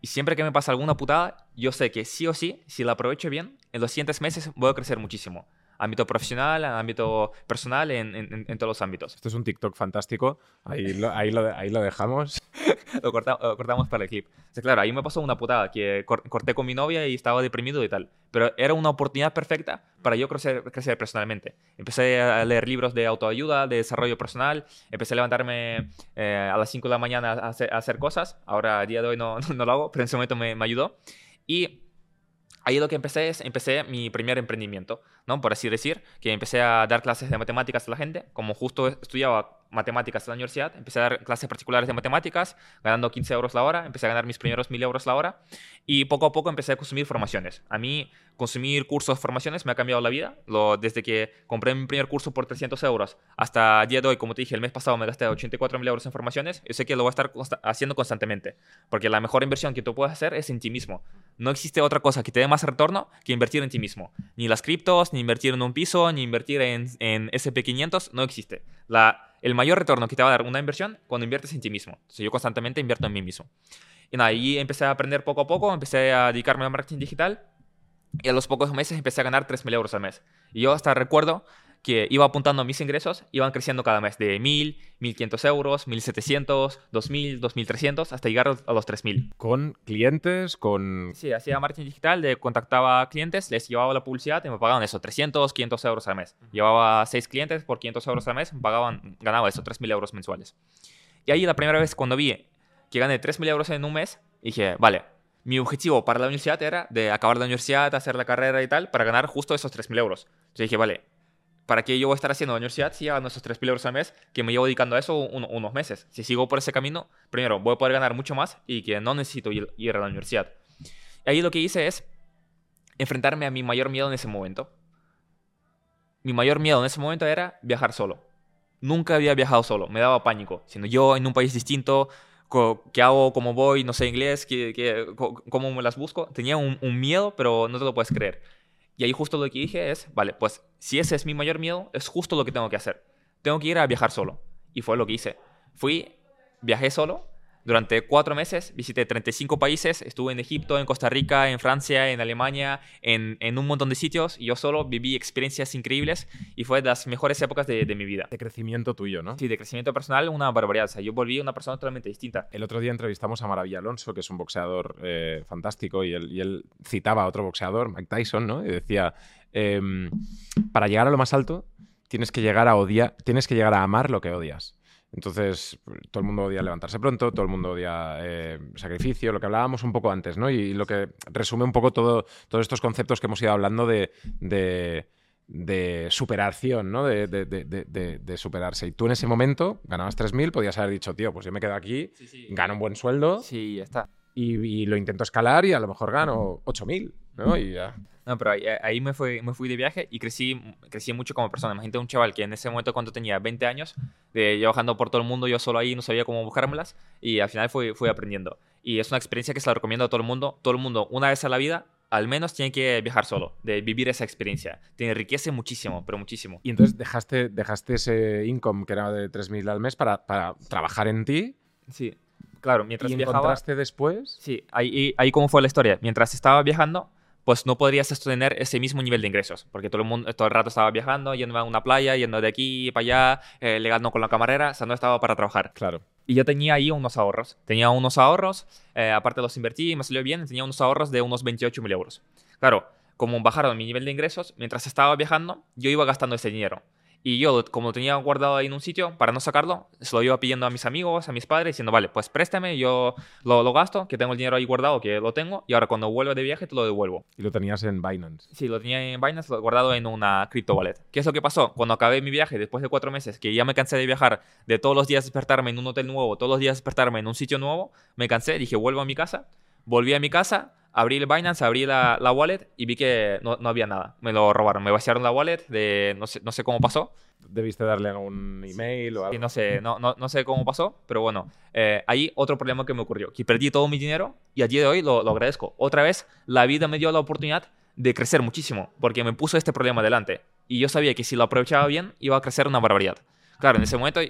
[SPEAKER 2] Y siempre que me pasa alguna putada, yo sé que sí o sí, si la aprovecho bien, en los siguientes meses voy a crecer muchísimo. Ámbito profesional, ámbito personal, en, en- todos los ámbitos.
[SPEAKER 1] Esto es un TikTok fantástico, ahí lo, ahí lo, ahí lo dejamos.
[SPEAKER 2] lo, corta- lo cortamos para el clip. O sea, claro, ahí me pasó una putada, que cor- corté con mi novia y estaba deprimido y tal. Pero era una oportunidad perfecta para yo crecer, crecer personalmente. Empecé a leer libros de autoayuda, de desarrollo personal, empecé a levantarme eh, a las 5 de la mañana a hacer, a hacer cosas. Ahora, a día de hoy no, no lo hago, pero en ese momento me, me ayudó. Y ahí lo que empecé es, empecé mi primer emprendimiento, ¿no? Por así decir, que empecé a dar clases de matemáticas a la gente, como justo estudiaba matemáticas en la universidad, empecé a dar clases particulares de matemáticas, ganando 15 euros la hora, empecé a ganar mis primeros 1000 euros la hora, y poco a poco empecé a consumir formaciones. A mí, consumir cursos, formaciones, me ha cambiado la vida, lo, desde que compré mi primer curso por 300 euros hasta el día de hoy, como te dije, el mes pasado me gasté 84.000 euros en formaciones, yo sé que lo voy a estar haciendo constantemente, porque la mejor inversión que tú puedes hacer es en ti mismo. No existe otra cosa que te dé más retorno que invertir en ti mismo. Ni las criptos, ni invertir en un piso, ni invertir en, en SP500, no existe. La, el mayor retorno que te va a dar una inversión cuando inviertes en ti mismo. Entonces, yo constantemente invierto en mí mismo. Y nada, ahí empecé a aprender poco a poco, empecé a dedicarme al marketing digital y a los pocos meses empecé a ganar 3.000 euros al mes. Y yo hasta recuerdo que iba apuntando mis ingresos, iban creciendo cada mes de 1.000, 1.500 euros, 1.700, 2.000, 2.300, hasta llegar a los 3.000.
[SPEAKER 1] Con clientes, con...
[SPEAKER 2] Sí, hacía marketing digital, de, contactaba a clientes, les llevaba la publicidad y me pagaban eso, 300, 500 euros al mes. Llevaba 6 clientes por 500 euros al mes, me pagaban, ganaba eso, 3.000 euros mensuales. Y ahí la primera vez cuando vi que gané 3.000 euros en un mes, dije, vale, mi objetivo para la universidad era de acabar la universidad, hacer la carrera y tal, para ganar justo esos 3.000 euros. Entonces dije, vale, ¿para qué yo voy a estar haciendo la universidad si gano esos 3.000 euros al mes que me llevo dedicando a eso un- unos meses? Si sigo por ese camino, primero, voy a poder ganar mucho más y que no necesito ir, ir a la universidad. Y ahí lo que hice es enfrentarme a mi mayor miedo en ese momento. Mi mayor miedo en ese momento era viajar solo. Nunca había viajado solo, me daba pánico. Siendo yo en un país distinto, ¿qué hago? ¿Cómo voy? No sé inglés, ¿qué, qué- ¿cómo me las busco? Tenía un, un miedo, pero no te lo puedes creer. Y ahí justo lo que dije es, vale, pues si ese es mi mayor miedo, es justo lo que tengo que hacer. Tengo que ir a viajar solo. Y fue lo que hice. Fui, viajé solo. Durante cuatro meses visité 35 países. Estuve en Egipto, en Costa Rica, en Francia, en Alemania, en, en un montón de sitios. Y yo solo viví experiencias increíbles y fue de las mejores épocas de, de mi vida.
[SPEAKER 1] de crecimiento tuyo, ¿no?
[SPEAKER 2] Sí, de crecimiento personal, una barbaridad. O sea, yo volví una persona totalmente distinta.
[SPEAKER 1] El otro día entrevistamos a Maravilla Alonso, que es un boxeador eh, fantástico, y él, y él citaba a otro boxeador, Mike Tyson, ¿no? Y decía, em, para llegar a lo más alto, tienes que llegar a odiar, tienes que llegar a amar lo que odias. Entonces, todo el mundo odia levantarse pronto, todo el mundo odia eh, sacrificio, lo que hablábamos un poco antes, ¿no? Y, lo que resume un poco todo, todos estos conceptos que hemos ido hablando de, de, de superación, ¿no? De, de- de- de- de- de superarse. Y tú en ese momento ganabas 3.000, podías haber dicho, tío, pues yo me quedo aquí, gano un buen sueldo
[SPEAKER 2] Sí, ya está.
[SPEAKER 1] y, y lo intento escalar y a lo mejor gano 8.000, ¿no? Y ya.
[SPEAKER 2] No, pero ahí, ahí me, fui, me fui de viaje y crecí, crecí mucho como persona. Imagínate un chaval que en ese momento cuando tenía 20 años, de yo bajando por todo el mundo, yo solo ahí no sabía cómo buscármelas y al final fui, fui aprendiendo. Y es una experiencia que se la recomiendo a todo el mundo. Todo el mundo, una vez a la vida, al menos tiene que viajar solo, de vivir esa experiencia. Te enriquece muchísimo, pero muchísimo.
[SPEAKER 1] Y entonces dejaste, dejaste ese income que era de 3.000 al mes para, para trabajar en ti.
[SPEAKER 2] Sí, claro, mientras
[SPEAKER 1] ¿Y
[SPEAKER 2] viajaba...
[SPEAKER 1] encontraste después?
[SPEAKER 2] Sí, ahí, ahí cómo fue la historia. Mientras estaba viajando, pues no podrías sostener ese mismo nivel de ingresos, porque todo el mundo todo el rato estaba viajando, yendo a una playa, yendo de aquí para allá, eh, legando con la camarera, o sea, no estaba para trabajar.
[SPEAKER 1] Claro.
[SPEAKER 2] Y yo tenía ahí unos ahorros. Tenía unos ahorros, eh, aparte los invertí, me salió bien, tenía unos ahorros de unos 28 mil euros. Claro, como bajaron mi nivel de ingresos, mientras estaba viajando, yo iba gastando ese dinero. Y yo, como lo tenía guardado ahí en un sitio, para no sacarlo, se lo iba pidiendo a mis amigos, a mis padres, diciendo, vale, pues préstame, yo lo, lo gasto, que tengo el dinero ahí guardado, que lo tengo, y ahora cuando vuelva de viaje te lo devuelvo.
[SPEAKER 1] Y lo tenías en Binance.
[SPEAKER 2] Sí, lo tenía en Binance lo- guardado en una crypto wallet. ¿Qué es lo que pasó? Cuando acabé mi viaje, después de cuatro meses, que ya me cansé de viajar, de todos los días despertarme en un hotel nuevo, todos los días despertarme en un sitio nuevo, me cansé, dije, vuelvo a mi casa, volví a mi casa, abrí el Binance, abrí la, la wallet y vi que no, no había nada. Me lo robaron, me vaciaron la wallet, de, no, sé, no sé cómo pasó,
[SPEAKER 1] Debiste darle algún email o algo.
[SPEAKER 2] no sé, no, no, no sé cómo pasó, pero bueno, eh, ahí otro problema que me ocurrió, que perdí todo mi dinero y a día de hoy lo, lo agradezco. Otra vez, la vida me dio la oportunidad de crecer muchísimo, porque me puso este problema delante. Y yo sabía que si lo aprovechaba bien, iba a crecer una barbaridad. Claro, en ese momento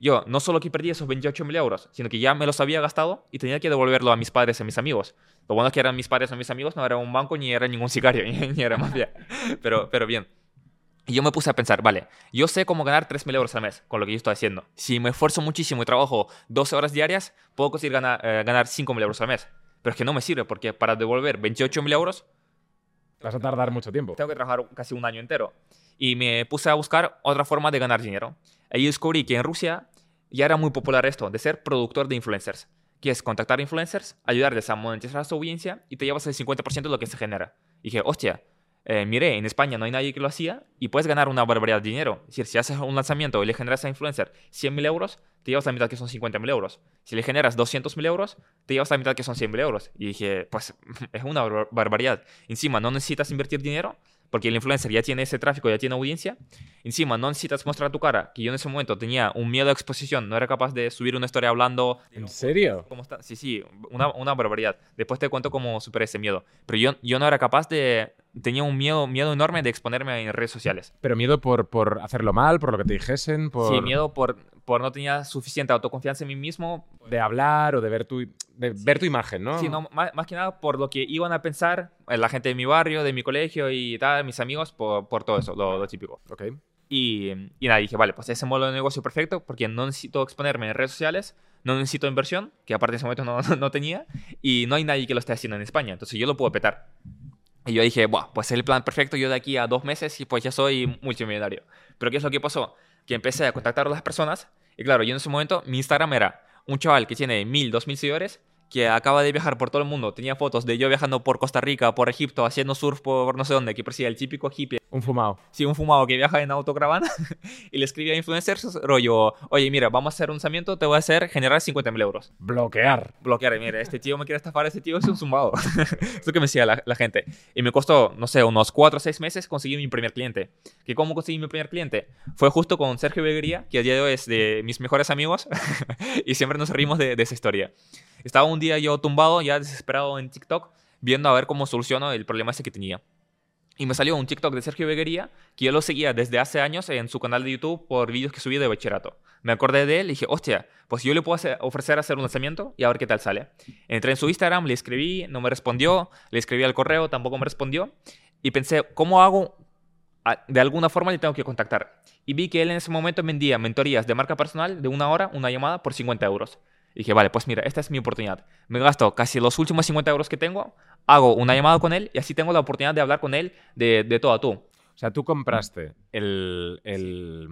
[SPEAKER 2] yo no solo que perdí esos 28 mil euros, sino que ya me los había gastado y tenía que devolverlo a mis padres y a mis amigos. Lo bueno es que eran mis padres o mis amigos, no era un banco ni era ningún sicario, ni era mafia. Pero, pero bien. Y yo me puse a pensar, vale, yo sé cómo ganar 3.000 euros al mes con lo que yo estoy haciendo. Si me esfuerzo muchísimo y trabajo 12 horas diarias, puedo conseguir ganar, eh, ganar 5.000 euros al mes. Pero es que no me sirve porque para devolver 28.000 euros
[SPEAKER 1] Vas a tardar mucho tiempo.
[SPEAKER 2] tengo que trabajar casi un año entero. Y me puse a buscar otra forma de ganar dinero. Ahí descubrí que en Rusia ya era muy popular esto, de ser productor de influencers. Que es contactar influencers, ayudarles a monetizar su audiencia y te llevas el 50% de lo que se genera. Y dije, hostia, eh, miré, en España no hay nadie que lo hacía y puedes ganar una barbaridad de dinero. Es decir, si haces un lanzamiento y le generas a influencer 100.000 euros, te llevas la mitad que son 50.000 euros. Si le generas 200.000 euros, te llevas la mitad que son 100.000 euros. Y dije, pues es una bar- barbaridad. Encima, no necesitas invertir dinero porque el influencer ya tiene ese tráfico, ya tiene audiencia. Encima, no necesitas mostrar tu cara, que yo en ese momento tenía un miedo a exposición, no era capaz de subir una historia hablando
[SPEAKER 1] ¿En serio?
[SPEAKER 2] ¿Cómo está? Sí, sí, una, una barbaridad. Después te cuento cómo superé ese miedo. Pero yo, yo no era capaz de... Tenía un miedo, miedo enorme de exponerme en redes sociales.
[SPEAKER 1] Pero miedo por, por hacerlo mal, por lo que te dijesen, por
[SPEAKER 2] Sí, miedo por, por no tener suficiente autoconfianza en mí mismo.
[SPEAKER 1] de hablar o de ver tu, de ver tu imagen, ¿no?
[SPEAKER 2] Sí, no, más, más que nada por lo que iban a pensar eh, la gente de mi barrio, de mi colegio y tal, mis amigos, por, por todo eso, lo, lo típico.
[SPEAKER 1] Ok.
[SPEAKER 2] Y, y nada, dije, vale, pues ese modelo de negocio perfecto porque no necesito exponerme en redes sociales, no necesito inversión, que aparte en ese momento no, no tenía, y no hay nadie que lo esté haciendo en España, entonces yo lo puedo petar. Y yo dije, Buah, pues es el plan perfecto, yo de aquí a dos meses y pues ya soy multimillonario. Pero ¿qué es lo que pasó? Que empecé a contactar a las personas y claro, yo en ese momento mi Instagram era un chaval que tiene mil, dos mil seguidores, que acaba de viajar por todo el mundo, tenía fotos de yo viajando por Costa Rica, por Egipto, haciendo surf por no sé dónde, que parecía el típico hippie
[SPEAKER 1] Un fumado.
[SPEAKER 2] Sí, un fumado que viaja en autocaravana y le escribe a influencers, rollo, oye, mira, vamos a hacer un lanzamiento, te voy a hacer generar 50.000 euros.
[SPEAKER 1] Bloquear.
[SPEAKER 2] Bloquear, mira, este tío me quiere estafar, este tío es un fumado. es lo que me decía la, la gente. Y me costó, no sé, unos 4 o 6 meses conseguir mi primer cliente. ¿Que ¿Cómo conseguí mi primer cliente? Fue justo con Sergio Beguería, que a día de hoy es de mis mejores amigos, y siempre nos reímos de, de esa historia. Estaba un día yo tumbado, ya desesperado en TikTok, viendo a ver cómo soluciono el problema ese que tenía. Y me salió un TikTok de Sergio Beguería, que yo lo seguía desde hace años en su canal de YouTube por vídeos que subía de bachillerato. Me acordé de él y dije, hostia, pues yo le puedo ofrecer hacer un lanzamiento y a ver qué tal sale. Entré en su Instagram, le escribí, no me respondió, le escribí al correo, tampoco me respondió. Y pensé, ¿cómo hago? A- De alguna forma le tengo que contactar. Y vi que él en ese momento vendía mentorías de marca personal de una hora, una llamada, por 50 euros. Y dije, vale, pues mira, esta es mi oportunidad. Me gasto casi los últimos 50 euros que tengo, hago una llamada con él y así tengo la oportunidad de hablar con él de, de todo a tú.
[SPEAKER 1] O sea, tú compraste el, el,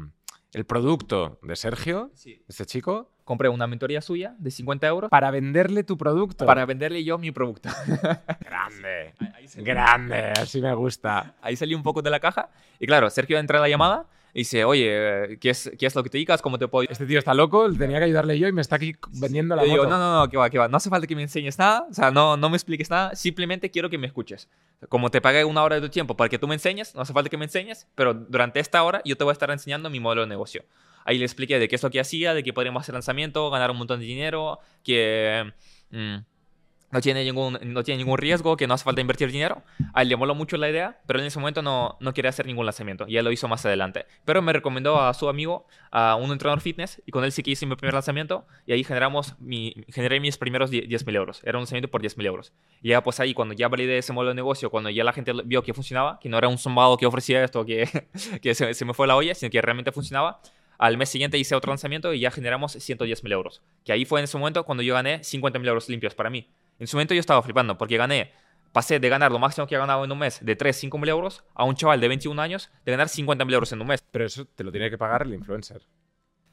[SPEAKER 1] el producto de Sergio, este chico,
[SPEAKER 2] Compré una mentoría suya de 50 euros
[SPEAKER 1] para venderle tu producto.
[SPEAKER 2] para venderle yo mi producto.
[SPEAKER 1] Grande. Grande. Así me gusta.
[SPEAKER 2] Ahí salí un poco de la caja y claro, Sergio entra en la llamada Y dice, oye, ¿qué es, ¿qué es lo que te dedicas? ¿Cómo te puedo
[SPEAKER 1] Este tío está loco, tenía que ayudarle yo y me está aquí vendiendo la
[SPEAKER 2] digo,
[SPEAKER 1] moto.
[SPEAKER 2] no, no, no, que va, que va. No hace falta que me enseñes nada, o sea, no, no me expliques nada, simplemente quiero que me escuches. Como te pagué una hora de tu tiempo para que tú me enseñes, no hace falta que me enseñes, pero durante esta hora yo te voy a estar enseñando mi modelo de negocio. Ahí le expliqué de qué es lo que hacía, de que podríamos hacer lanzamiento, ganar un montón de dinero, que mm, no, tiene ningún, no tiene ningún riesgo, que no hace falta invertir dinero. A él le moló mucho la idea, pero en ese momento no, no quería hacer ningún lanzamiento y él lo hizo más adelante. Pero me recomendó a su amigo, a un entrenador fitness, y con él sí que hice mi primer lanzamiento y ahí generamos mi, generé mis primeros 10.000 euros. Era un lanzamiento por 10.000 euros. Y ya pues ahí, cuando ya validé ese modelo de negocio, cuando ya la gente vio que funcionaba, que no era un zumbado que ofrecía esto, que, que se, se me fue la olla, sino que realmente funcionaba, al mes siguiente hice otro lanzamiento y ya generamos 110.000 euros. Que ahí fue en ese momento cuando yo gané 50.000 euros limpios para mí. En su momento yo estaba flipando porque gané, pasé de ganar lo máximo que he ganado en un mes de 3, 5 mil euros a un chaval de 21 años de ganar 50 mil euros en un mes.
[SPEAKER 1] Pero eso te lo tiene que pagar el influencer.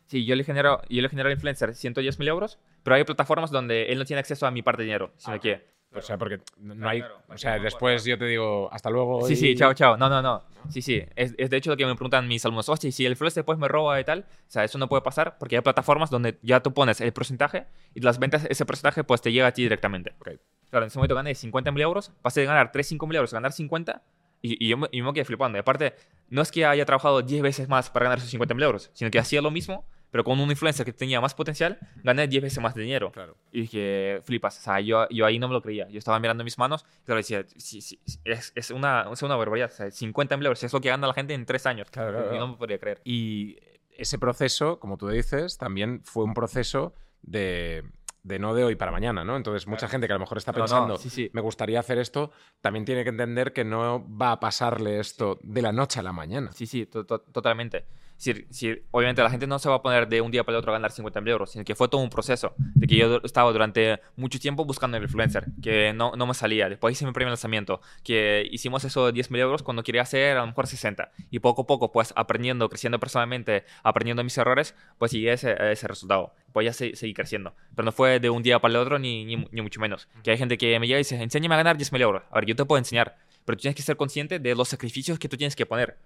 [SPEAKER 2] Sí, yo le genero, yo le genero al influencer 110 mil euros, pero hay plataformas donde él no tiene acceso a mi parte de dinero, sino que...
[SPEAKER 1] O sea, porque no
[SPEAKER 2] Claro,
[SPEAKER 1] hay.
[SPEAKER 2] claro.
[SPEAKER 1] O sea, después yo te digo, hasta luego.
[SPEAKER 2] Sí,
[SPEAKER 1] y-
[SPEAKER 2] sí, chao, chao. No, no, no. Sí, sí. Es, es de hecho lo que me preguntan mis alumnos. Hostia, si el influencer después me roba y tal. O sea, eso no puede pasar porque hay plataformas donde ya tú pones el porcentaje y las ventas, ese porcentaje, pues te llega a ti directamente.
[SPEAKER 1] Ok.
[SPEAKER 2] Claro, en ese momento gané 50 mil euros, pasé de ganar 3, 5 mil euros a ganar 50 y, y yo, me, y me quedé flipando. Y aparte, no es que haya trabajado 10 veces más para ganar esos 50 mil euros, sino que hacía lo mismo, pero con un influencer que tenía más potencial, gané 10 veces más de dinero.
[SPEAKER 1] Claro.
[SPEAKER 2] Y dije, flipas, o sea, yo, yo ahí no me lo creía. Yo estaba mirando mis manos y claro, decía, sí, sí, es, es, una, es una barbaridad. O sea, 50 mil euros es lo que gana la gente en 3 años.
[SPEAKER 1] Claro, claro, claro.
[SPEAKER 2] no me podía creer.
[SPEAKER 1] Y ese proceso, como tú dices, también fue un proceso de, de no de hoy para mañana, ¿no? Entonces, mucha gente que a lo mejor está
[SPEAKER 2] No, no,
[SPEAKER 1] pensando,
[SPEAKER 2] sí, sí.
[SPEAKER 1] me gustaría hacer esto, también tiene que entender que no va a pasarle esto de la noche a la mañana.
[SPEAKER 2] Sí, sí, to- to- totalmente. Si, si, obviamente la gente no se va a poner de un día para el otro a ganar 50 mil euros, sino que fue todo un proceso. De que yo estaba durante mucho tiempo buscando el influencer, que no, no me salía. Después hice mi primer lanzamiento, que hicimos eso de 10 mil euros cuando quería hacer a lo mejor 60. Y poco a poco, pues aprendiendo, creciendo personalmente, aprendiendo mis errores, pues llegué a ese, resultado. Pues ya se- seguí creciendo. Pero no fue de un día para el otro, ni, ni, mucho menos. Que hay gente que me llega y dice, enséñame a ganar 10 mil euros. A ver, yo te puedo enseñar, pero tienes que ser consciente de los sacrificios que tú tienes que poner.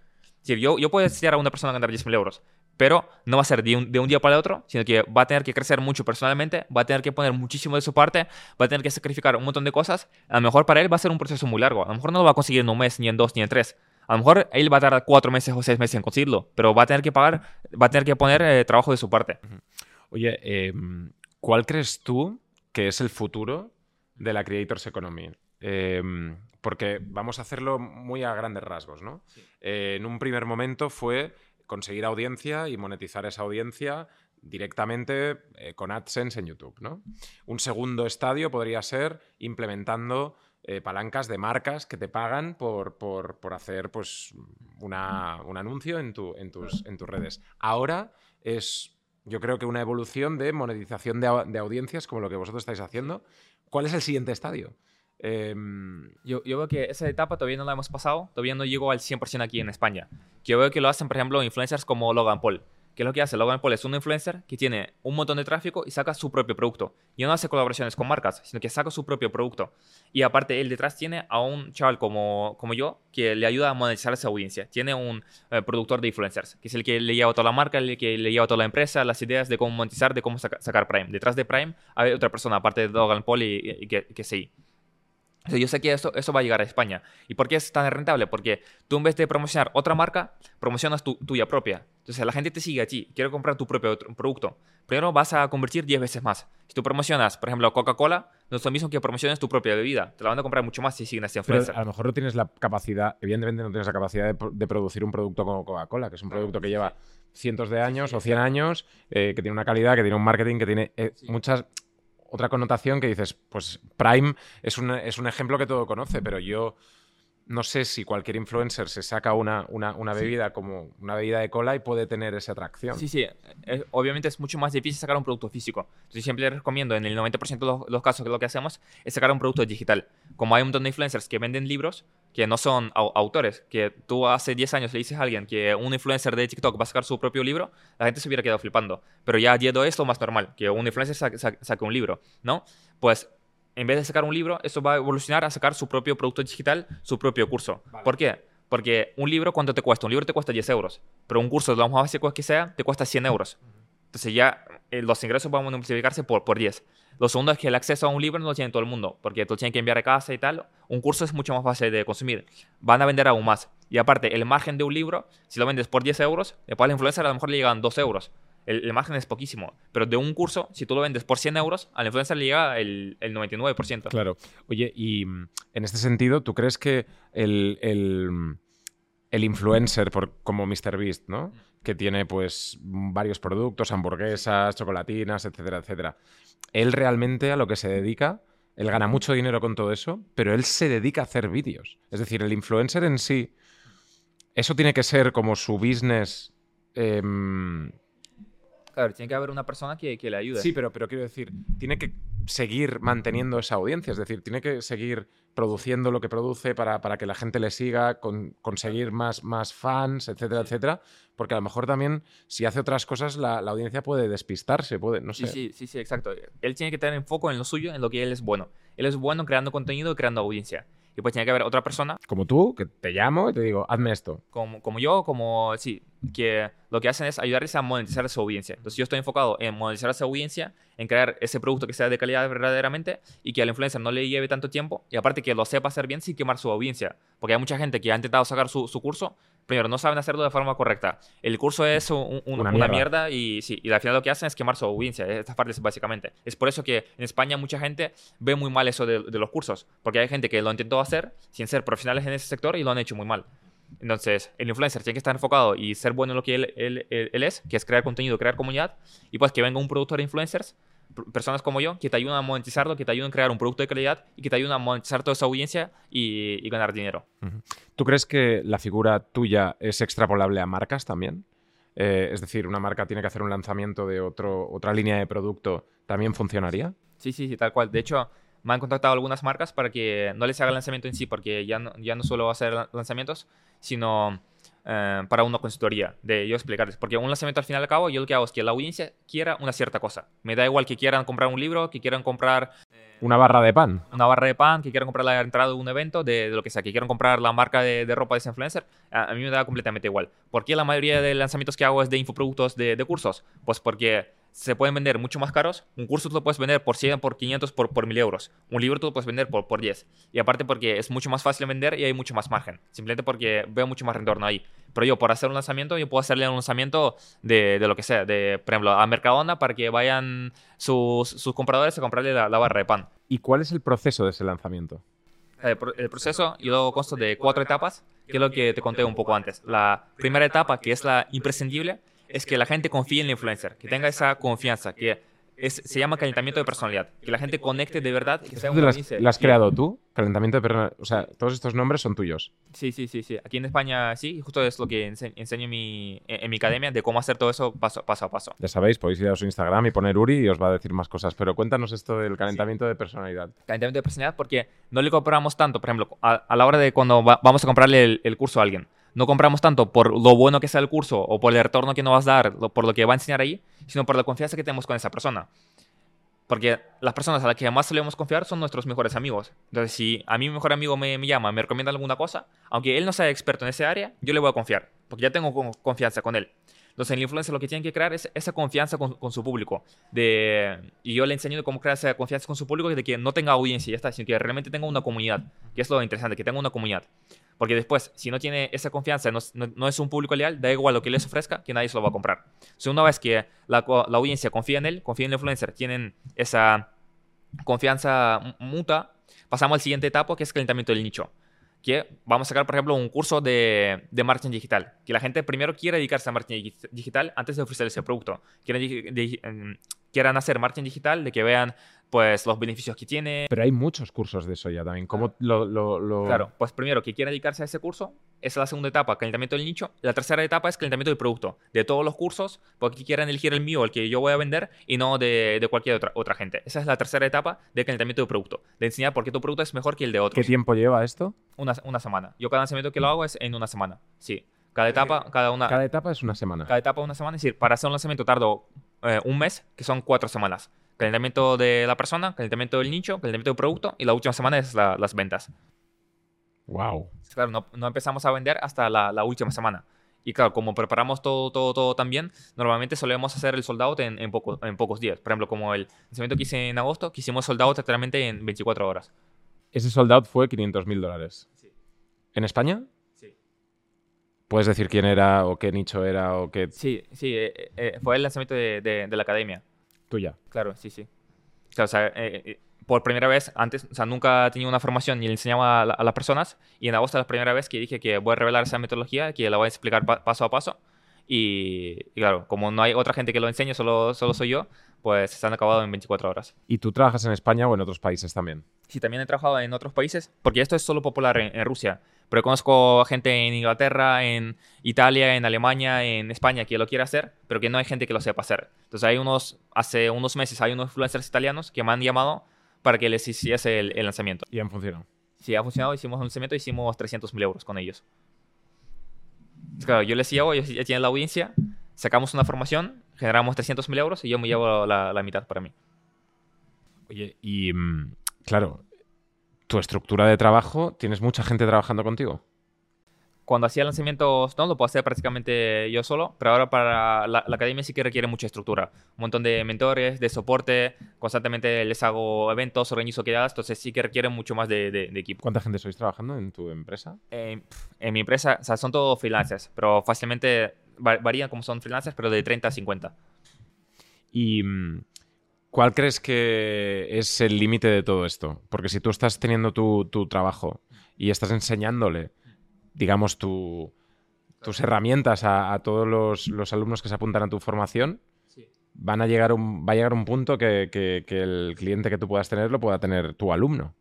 [SPEAKER 2] Sí, yo, yo puedo enseñar a una persona a ganar 10.000 euros, pero no va a ser de un, de un día para el otro, sino que va a tener que crecer mucho personalmente, va a tener que poner muchísimo de su parte, va a tener que sacrificar un montón de cosas. A lo mejor para él va a ser un proceso muy largo. A lo mejor no lo va a conseguir en un mes, ni en dos, ni en tres. A lo mejor él va a tardar cuatro meses o seis meses en conseguirlo, pero va a tener que pagar, va a tener que poner eh, trabajo de su parte.
[SPEAKER 1] Oye, eh, ¿cuál crees tú que es el futuro de la Creators Economy? Eh, porque vamos a hacerlo muy a grandes rasgos, ¿no? Eh, en un primer momento fue conseguir audiencia y monetizar esa audiencia directamente eh, con AdSense en YouTube, ¿no? Un segundo estadio podría ser implementando eh, palancas de marcas que te pagan por, por- por hacer pues, una- un anuncio en, tu- en tus, en tus redes. Ahora es, yo creo que una evolución de monetización de, au- de audiencias como lo que vosotros estáis haciendo. ¿Cuál es el siguiente estadio? Em,
[SPEAKER 2] Yo, yo veo que esa etapa todavía no la hemos pasado, todavía no llegó al 100% aquí en España. Que yo veo que lo hacen, por ejemplo, influencers como Logan Paul. ¿Qué es lo que hace? Logan Paul es un influencer que tiene un montón de tráfico y saca su propio producto. Y no hace colaboraciones con marcas, sino que saca su propio producto. Y aparte, él detrás tiene a un chaval como, como yo que le ayuda a monetizar esa audiencia. Tiene un eh, productor de influencers, que es el que le lleva toda la marca, el que le lleva toda la empresa, las ideas de cómo monetizar, de cómo saca- sacar Prime. Detrás de Prime hay otra persona, aparte de Logan Paul y, y que, que sí. O sea, yo sé que eso, eso va a llegar a España. ¿Y por qué es tan rentable? Porque tú en vez de promocionar otra marca, promocionas tu, tuya propia. Entonces la gente te sigue a ti, quiere comprar tu propio producto. Primero vas a convertir 10 veces más. Si tú promocionas, por ejemplo, Coca-Cola, no es lo mismo que promociones tu propia bebida. Te la van a comprar mucho más si siguen a este
[SPEAKER 1] pero
[SPEAKER 2] influencer.
[SPEAKER 1] a lo mejor no tienes la capacidad, evidentemente no tienes la capacidad de, de producir un producto como Coca-Cola, que es un producto que lleva cientos de años o 100 años, eh, que tiene una calidad, que tiene un marketing, que tiene eh, muchas... Otra connotación que dices, pues Prime es un, es un ejemplo que todo conoce, pero yo no sé si cualquier influencer se saca una, una, una bebida como una bebida de cola y puede tener esa atracción.
[SPEAKER 2] Sí, sí. eh, obviamente es mucho más difícil sacar un producto físico. Entonces siempre les recomiendo, en el 90% de los, los casos que lo que hacemos es sacar un producto digital. Como hay un montón de influencers que venden libros que no son au- autores, que tú hace 10 años le dices a alguien que un influencer de TikTok va a sacar su propio libro, la gente se hubiera quedado flipando. Pero ya a día de hoy es lo más normal, que un influencer sa- sa- saque un libro, ¿no? Pues en vez de sacar un libro, eso va a evolucionar a sacar su propio producto digital, su propio curso. ¿Por qué? Porque un libro, ¿cuánto te cuesta? Un libro te cuesta 10 euros, pero un curso de lo más básico que sea te cuesta 100 euros. Entonces ya eh, los ingresos van a multiplicarse por, por 10. Lo segundo es que el acceso a un libro no lo tiene todo el mundo, porque tú tienes que enviar a casa y tal. Un curso es mucho más fácil de consumir. Van a vender aún más. Y aparte, el margen de un libro, si lo vendes por 10 euros, después a la influencer a lo mejor le llegan 2 euros. El, margen es poquísimo. Pero de un curso, si tú lo vendes por 100 euros, a la influencer le llega el, el 99%.
[SPEAKER 1] Claro. Oye, y mm, en este sentido, ¿tú crees que el, el, influencer por, como MrBeast, ¿no? que tiene pues varios productos, hamburguesas, chocolatinas, etcétera, etcétera. Él realmente a lo que se dedica, él gana mucho dinero con todo eso, pero él se dedica a hacer vídeos. Es decir, el influencer en sí, eso tiene que ser como su business em,
[SPEAKER 2] Claro, tiene que haber una persona que, que, le ayude.
[SPEAKER 1] Sí, pero, pero quiero decir, tiene que seguir manteniendo esa audiencia, es decir, tiene que seguir produciendo lo que produce para, para que la gente le siga, con, conseguir más, más fans, etcétera, etcétera, porque a lo mejor también si hace otras cosas la, la, audiencia puede despistarse, puede, no sé.
[SPEAKER 2] Sí, sí, sí, exacto. Él tiene que tener enfoque en lo suyo, en lo que él es bueno. Él es bueno creando contenido y creando audiencia. Y pues tiene que haber otra persona.
[SPEAKER 1] Como tú, que te llamo y te digo, hazme esto.
[SPEAKER 2] Como, como yo, como, sí, que lo que hacen es ayudarles a monetizar su audiencia. Entonces yo estoy enfocado en monetizar esa audiencia, en crear ese producto que sea de calidad verdaderamente y que al influencer no le lleve tanto tiempo y aparte que lo sepa hacer bien sin quemar su audiencia. Porque hay mucha gente que ha intentado sacar su, su curso, primero no saben hacerlo de forma correcta. El curso es una, mierda. y, sí, y al final lo que hacen es quemar su audiencia. Estas partes básicamente. Es por eso que en España mucha gente ve muy mal eso de, de los cursos. Porque hay gente que lo intentó hacer sin ser profesionales en ese sector y lo han hecho muy mal. Entonces, el influencer tiene que estar enfocado y ser bueno en lo que él, él, él, es, que es crear contenido, crear comunidad, y pues que venga un productor de influencers, personas como yo, que te ayuden a monetizarlo, que te ayuden a crear un producto de calidad y que te ayuden a monetizar toda esa audiencia y, y ganar dinero.
[SPEAKER 1] ¿Tú crees que la figura tuya es extrapolable a marcas también? Eh, es decir, una marca tiene que hacer un lanzamiento de otro, otra línea de producto, ¿también funcionaría?
[SPEAKER 2] Sí, sí, sí, tal cual. De hecho, me han contactado algunas marcas para que no les haga lanzamiento en sí, porque ya no, ya no suelo hacer lanzamientos, sino eh, para una consultoría, de yo explicarles. Porque un lanzamiento al final y al cabo, yo lo que hago es que la audiencia quiera una cierta cosa. Me da igual que quieran comprar un libro, que quieran comprar...
[SPEAKER 1] una barra de pan.
[SPEAKER 2] Una barra de pan, que quieran comprar la entrada de un evento, de, lo que sea, que quieran comprar la marca de, de ropa de ese influencer, a, mí me da completamente igual. ¿Por qué la mayoría de lanzamientos que hago es de infoproductos de, de cursos? Pues porque se pueden vender mucho más caros. Un curso tú lo puedes vender por 100, por 500, por, por 1000 euros. Un libro tú lo puedes vender por, por 10. Y aparte porque es mucho más fácil de vender y hay mucho más margen. Simplemente porque veo mucho más retorno ahí. Pero yo, por hacer un lanzamiento, yo puedo hacerle un lanzamiento de, de lo que sea. De, por ejemplo, a Mercadona para que vayan sus, sus compradores a comprarle la, la, barra de pan.
[SPEAKER 1] ¿Y cuál es el proceso de ese lanzamiento?
[SPEAKER 2] El, el proceso, yo lo consto de cuatro etapas, que es lo que te conté un poco antes. La primera etapa, que es la imprescindible, es que la gente confíe en el influencer, que tenga esa confianza, que se llama calentamiento de personalidad, que la gente conecte de verdad. Que sea
[SPEAKER 1] ¿Lo has creado tú? Calentamiento de personalidad. O sea, todos estos nombres son tuyos.
[SPEAKER 2] Sí, sí, sí, sí. Aquí en España sí, justo es lo que enseño en mi, en mi academia, de cómo hacer todo eso paso, paso, a paso.
[SPEAKER 1] Ya sabéis, podéis ir a su Instagram y poner Uri y os va a decir más cosas. Pero cuéntanos esto del calentamiento de personalidad.
[SPEAKER 2] Calentamiento de personalidad porque no le compramos tanto, por ejemplo, a, la hora de cuando vamos a comprarle el curso a alguien no compramos tanto por lo bueno que sea el curso o por el retorno que nos vas a dar, por lo que va a enseñar ahí, sino por la confianza que tenemos con esa persona. Porque las personas a las que más solemos confiar son nuestros mejores amigos. Entonces, si a mí mi mejor amigo me, me llama, me recomienda alguna cosa, aunque él no sea experto en ese área, yo le voy a confiar, porque ya tengo confianza con él. Entonces, el influencer lo que tiene que crear es esa confianza con, con, su público. De, y yo le enseño cómo crear esa confianza con su público de que no tenga audiencia ya está, sino que realmente tenga una comunidad. Que es lo interesante, que tenga una comunidad. Porque después, si no tiene esa confianza, no, no, no, es un público leal, da igual lo que les ofrezca, que nadie se lo va a comprar. So, una vez que la, la, audiencia confía en él, confía en el influencer, tienen esa confianza mutua, pasamos al siguiente etapa, que es calentamiento del nicho. Que vamos a sacar, por ejemplo, un curso de, de marketing digital. Que la gente primero quiera dedicarse a marketing digital antes de ofrecer ese producto. Quieren, em, quieran hacer marketing digital, de que vean pues los beneficios que tiene.
[SPEAKER 1] Pero hay muchos cursos de eso ya también. ¿Cómo lo, lo, lo...
[SPEAKER 2] Claro, pues primero que quiera dedicarse a ese curso, esa es la segunda etapa, calentamiento del nicho. La tercera etapa es calentamiento del producto. De todos los cursos, porque quieran elegir el mío, el que yo voy a vender, y no de, de cualquier otra, otra gente. Esa es la tercera etapa de calentamiento del producto. De enseñar por qué tu producto es mejor que el de otro.
[SPEAKER 1] ¿Qué tiempo lleva esto?
[SPEAKER 2] Una, una semana. Yo cada lanzamiento que lo hago es en una semana. Sí. Cada etapa, cada una.
[SPEAKER 1] Cada etapa es una semana.
[SPEAKER 2] Cada etapa una semana. Es decir, para hacer un lanzamiento tardo eh, un mes, que son cuatro semanas calentamiento de la persona, calentamiento del nicho, calentamiento del producto y la última semana es la, las ventas.
[SPEAKER 1] Wow.
[SPEAKER 2] Claro, no, no empezamos a vender hasta la, la última semana. Y claro, como preparamos todo, todo, todo también, normalmente solemos hacer el sold out en, en, poco- en pocos días. Por ejemplo, como el lanzamiento que hice en agosto, que hicimos sold out literalmente en 24 horas.
[SPEAKER 1] Ese sold out fue 500 mil dólares.
[SPEAKER 2] Sí.
[SPEAKER 1] ¿En España?
[SPEAKER 2] Sí.
[SPEAKER 1] ¿Puedes decir quién era o qué nicho era o qué
[SPEAKER 2] Sí, sí, eh, eh, fue el lanzamiento de, de- de la academia.
[SPEAKER 1] Tuya?
[SPEAKER 2] Claro, sí, sí. O sea, eh, eh, por primera vez, antes, o sea, nunca tenía una formación ni le enseñaba a, la- a las personas. Y en agosto es la primera vez que dije que voy a revelar esa metodología, que la voy a explicar pa- paso a paso. Y, y claro, como no hay otra gente que lo enseñe, solo, solo soy yo, pues se han acabado en 24 horas.
[SPEAKER 1] ¿Y tú trabajas en España o en otros países también?
[SPEAKER 2] Sí, también he trabajado en otros países, porque esto es solo popular en, en Rusia. Pero conozco gente en Inglaterra, en Italia, en Alemania, en España que lo quiere hacer, pero que no hay gente que lo sepa hacer. Entonces hay unos, hace unos meses hay unos influencers italianos que me han llamado para que les hiciese el, el lanzamiento.
[SPEAKER 1] Y han funcionado.
[SPEAKER 2] Sí, ha funcionado, hicimos un lanzamiento, hicimos 300.000 euros con ellos. Pues Claro, yo les llevo, ellos ya tienen la audiencia, sacamos una formación, generamos 300.000 euros y yo me llevo la, la mitad para mí.
[SPEAKER 1] Oye, y mm, claro, tu estructura de trabajo, ¿tienes mucha gente trabajando contigo?
[SPEAKER 2] cuando hacía lanzamientos, no, lo puedo hacer prácticamente yo solo, pero ahora para la, la academia sí que requiere mucha estructura. Un montón de mentores, de soporte, constantemente les hago eventos, organizo quedadas, entonces sí que requiere mucho más de, de- de equipo.
[SPEAKER 1] ¿Cuánta gente sois trabajando en tu empresa?
[SPEAKER 2] En, en mi empresa, o sea, son todos freelancers, pero fácilmente va- varían como son freelancers, pero de 30 a 50.
[SPEAKER 1] ¿Y mm, cuál crees que es el límite de todo esto? Porque si tú estás teniendo tu, tu trabajo y estás enseñándole, digamos, tu- tus herramientas a, a todos los, los alumnos que se apuntan a tu formación, van a llegar un, va a llegar un punto que, que- que el cliente que tú puedas tener lo pueda tener tu alumno.